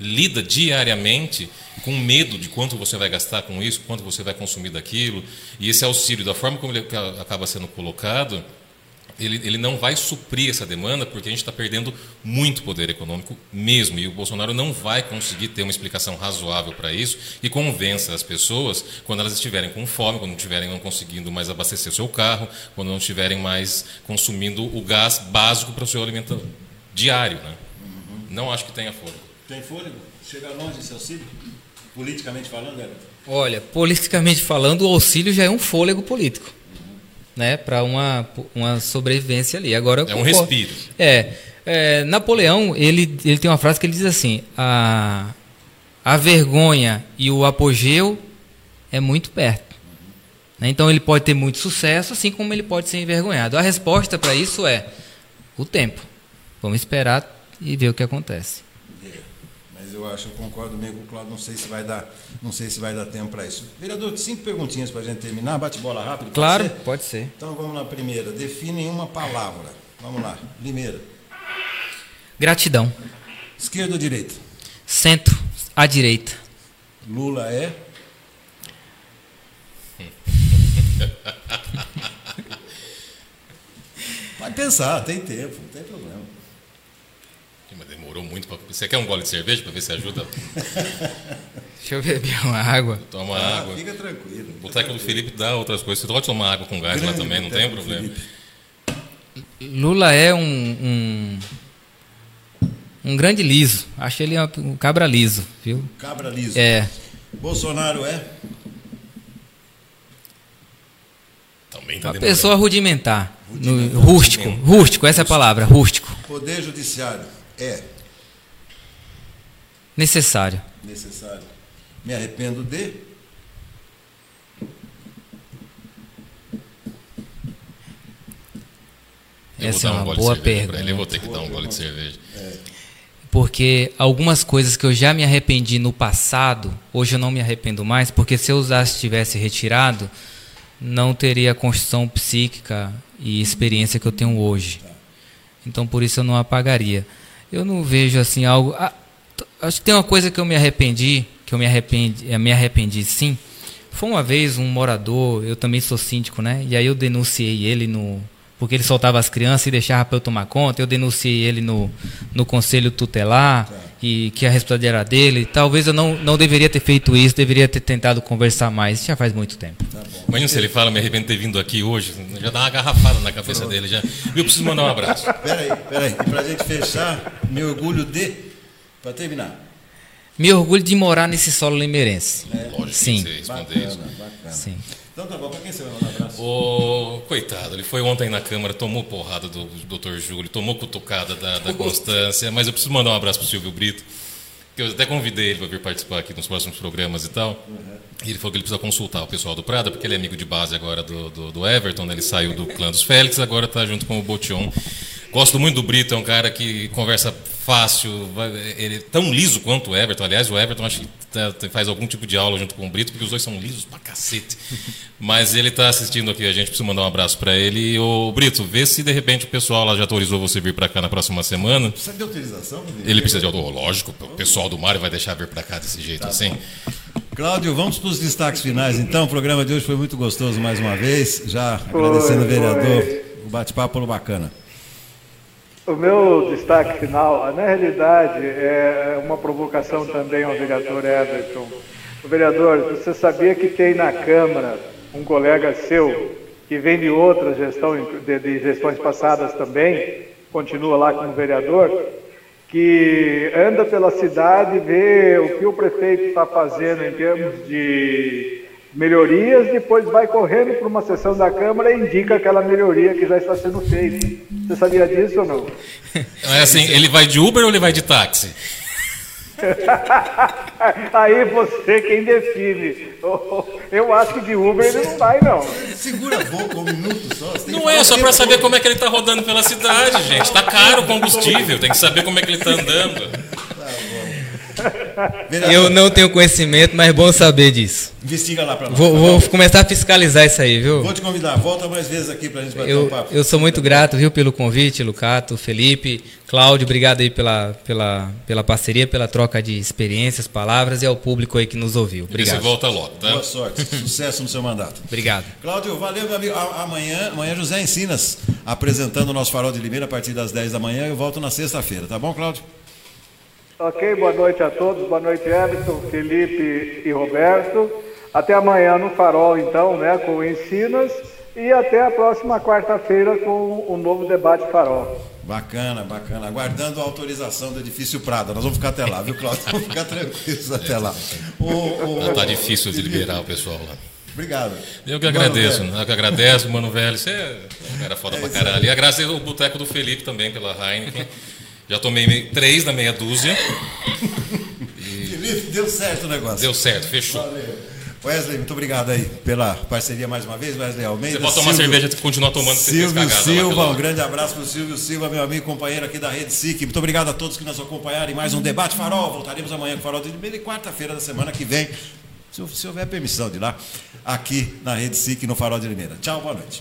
lida diariamente com medo de quanto você vai gastar com isso, quanto você vai consumir daquilo, e esse auxílio, da forma como ele acaba sendo colocado, ele, ele não vai suprir essa demanda porque a gente está perdendo muito poder econômico mesmo. E o Bolsonaro não vai conseguir ter uma explicação razoável para isso e convença as pessoas quando elas estiverem com fome, quando estiverem não conseguindo mais abastecer o seu carro, quando não estiverem mais consumindo o gás básico para o seu alimento diário. Né? Não acho que tenha fôlego. Tem fôlego? Chega longe esse auxílio? Politicamente falando, Everton? Olha, politicamente falando, o auxílio já é um fôlego político. Uhum. Né, para uma, uma sobrevivência ali. Agora, é um respiro. É, é, Napoleão, ele, ele tem uma frase que ele diz assim: a, a vergonha e o apogeu é muito perto. Né? Então ele pode ter muito sucesso, assim como ele pode ser envergonhado. A resposta para isso é o tempo. Vamos esperar e ver o que acontece. É, mas eu acho, eu concordo mesmo com o Claudio, não sei se vai dar, não sei se vai dar tempo para isso. Vereador, cinco perguntinhas para a gente terminar, bate bola rápido. Pode claro, ser? pode ser. Então vamos lá, primeira, define uma palavra. Vamos lá, primeira. Gratidão. Esquerda ou direita? Centro, à direita. Lula é? Vai pensar, tem tempo, não tem problema. Demorou muito para. Você quer um gole de cerveja para ver se ajuda? Deixa eu beber uma água. Toma ah, água. Fica tranquilo. O boteco do Felipe dá outras coisas. Você pode tomar água com gás Grande lá também, não tem problema. Lula é um, um, um, grande liso. Acho ele um cabra liso, viu? Cabra liso. É. Bolsonaro é? Também tá Uma pessoa rudimentar. rudimentar. No, rústico. Rústico, essa é a palavra, rústico. Poder Judiciário. É. Necessário. Necessário. Me arrependo de. Essa é uma um boa pergunta. Ele, eu vou ter que dar um gole de cerveja. É. Porque algumas coisas que eu já me arrependi no passado, hoje eu não me arrependo mais, porque se eu usasse tivesse retirado, não teria a construção psíquica e experiência que eu tenho hoje. Tá. Então por isso eu não apagaria. Eu não vejo assim algo. Acho que tem uma coisa que eu me arrependi, que eu me arrependi, eu me arrependi sim, Foi uma vez um morador, eu também sou síndico, né? E aí eu denunciei ele no. Porque ele soltava as crianças e deixava para eu tomar conta. Eu denunciei ele no, no conselho tutelar e que a responsabilidade era dele. Talvez eu não, não deveria ter feito isso, deveria ter tentado conversar mais. Isso já faz muito tempo. Tá Imagina se ele fala, me arrependo de ter vindo aqui hoje. Já dá uma garrafada na cabeça Pronto. dele. Já. Eu preciso mandar um abraço. Peraí, peraí. E pra gente fechar, meu orgulho de. Para terminar. Me orgulho de morar nesse solo limeirense. É. Lógico Sim. que você responder isso. Bacana. Sim. Então tá bom, pra quem você vai mandar um abraço? O coitado, ele foi ontem na Câmara, tomou porrada do Dr. Júlio, tomou cutucada da, da Constância, mas eu preciso mandar um abraço pro Silvio Brito, que eu até convidei ele para vir participar aqui nos próximos programas e tal. Uhum. E ele falou que ele precisa consultar o pessoal do Prada, porque ele é amigo de base agora do, do, do Everton, né? ele saiu do clã dos Félix, agora está junto com o Botion. Gosto muito do Brito, é um cara que conversa fácil, ele é tão liso quanto o Everton. Aliás, o Everton acho que tá, faz algum tipo de aula junto com o Brito, porque os dois são lisos pra cacete. Mas ele está assistindo aqui, a gente precisa mandar um abraço para ele. E, ô, Brito, vê se de repente o pessoal lá já autorizou você vir para cá na próxima semana. Precisa de autorização? Ele precisa de autorização, lógico. O pessoal do Mário vai deixar vir para cá desse jeito tá assim. Bom. Cláudio, vamos para os destaques finais então. O programa de hoje foi muito gostoso mais uma vez. Já agradecendo o vereador, o bate-papo no bacana. O meu destaque final, na realidade, é uma provocação também ao vereador Everton. O vereador, você sabia que tem na Câmara um colega seu que vem de outra gestão, de, de gestões passadas também, continua lá como vereador, que anda pela cidade, vê o que o prefeito está fazendo em termos de melhorias, depois vai correndo para uma sessão da Câmara e indica aquela melhoria que já está sendo feita. Você sabia disso ou não? É assim, ele vai de Uber ou ele vai de táxi? Aí você quem define. Eu acho que de Uber ele não vai, não. Segura a boca um minuto só. Não é, só para saber como é que ele está rodando pela cidade, gente. Está caro o combustível, tem que saber como é que ele está andando. Eu não tenho conhecimento, mas é bom saber disso. Investiga lá para nós. Vou, vou, começar a fiscalizar isso aí, viu? Vou te convidar, volta mais vezes aqui para a gente bater eu, um papo. Eu sou muito grato, viu, pelo convite, Lucato, Felipe, Cláudio, obrigado aí pela, pela, pela parceria, pela troca de experiências, palavras e ao público aí que nos ouviu. Obrigado. E você volta logo, tá? Boa sorte, sucesso no seu mandato. Obrigado. Cláudio, valeu, meu amigo. Amanhã, amanhã José Ensinas apresentando o nosso Farol de Limeira a partir das 10 da manhã. Eu volto na sexta-feira, tá bom, Cláudio? Ok, boa noite a todos, boa noite Everton, Felipe e Roberto. Até amanhã no Farol, então, né, com o Ensinas. E até a próxima quarta-feira com o novo debate Farol. Bacana, bacana. Aguardando a autorização do edifício Prada. Nós vamos ficar até lá, viu, Cláudio? Vamos ficar tranquilos até lá. Está difícil de liberar o pessoal lá. Obrigado. Eu que agradeço, eu que agradeço, Mano Velho. Você é um cara foda é pra caralho. E agradeço o Boteco do Felipe também pela Heineken. Já tomei três na meia dúzia. E... Deu certo o negócio. Deu certo, fechou. Valeu. Wesley, muito obrigado aí pela parceria mais uma vez, Wesley Almeida. Você pode tomar Silvio, cerveja e continuar tomando Silvio Silva, um grande abraço para o Silvio Silva, meu amigo, companheiro aqui da Rede SIC. Muito obrigado a todos que nos acompanharam em mais um Debate Farol. Voltaremos amanhã com o Farol de Limeira e quarta-feira da semana que vem, se, se houver permissão de lá, aqui na Rede SIC no Farol de Limeira. Tchau, boa noite.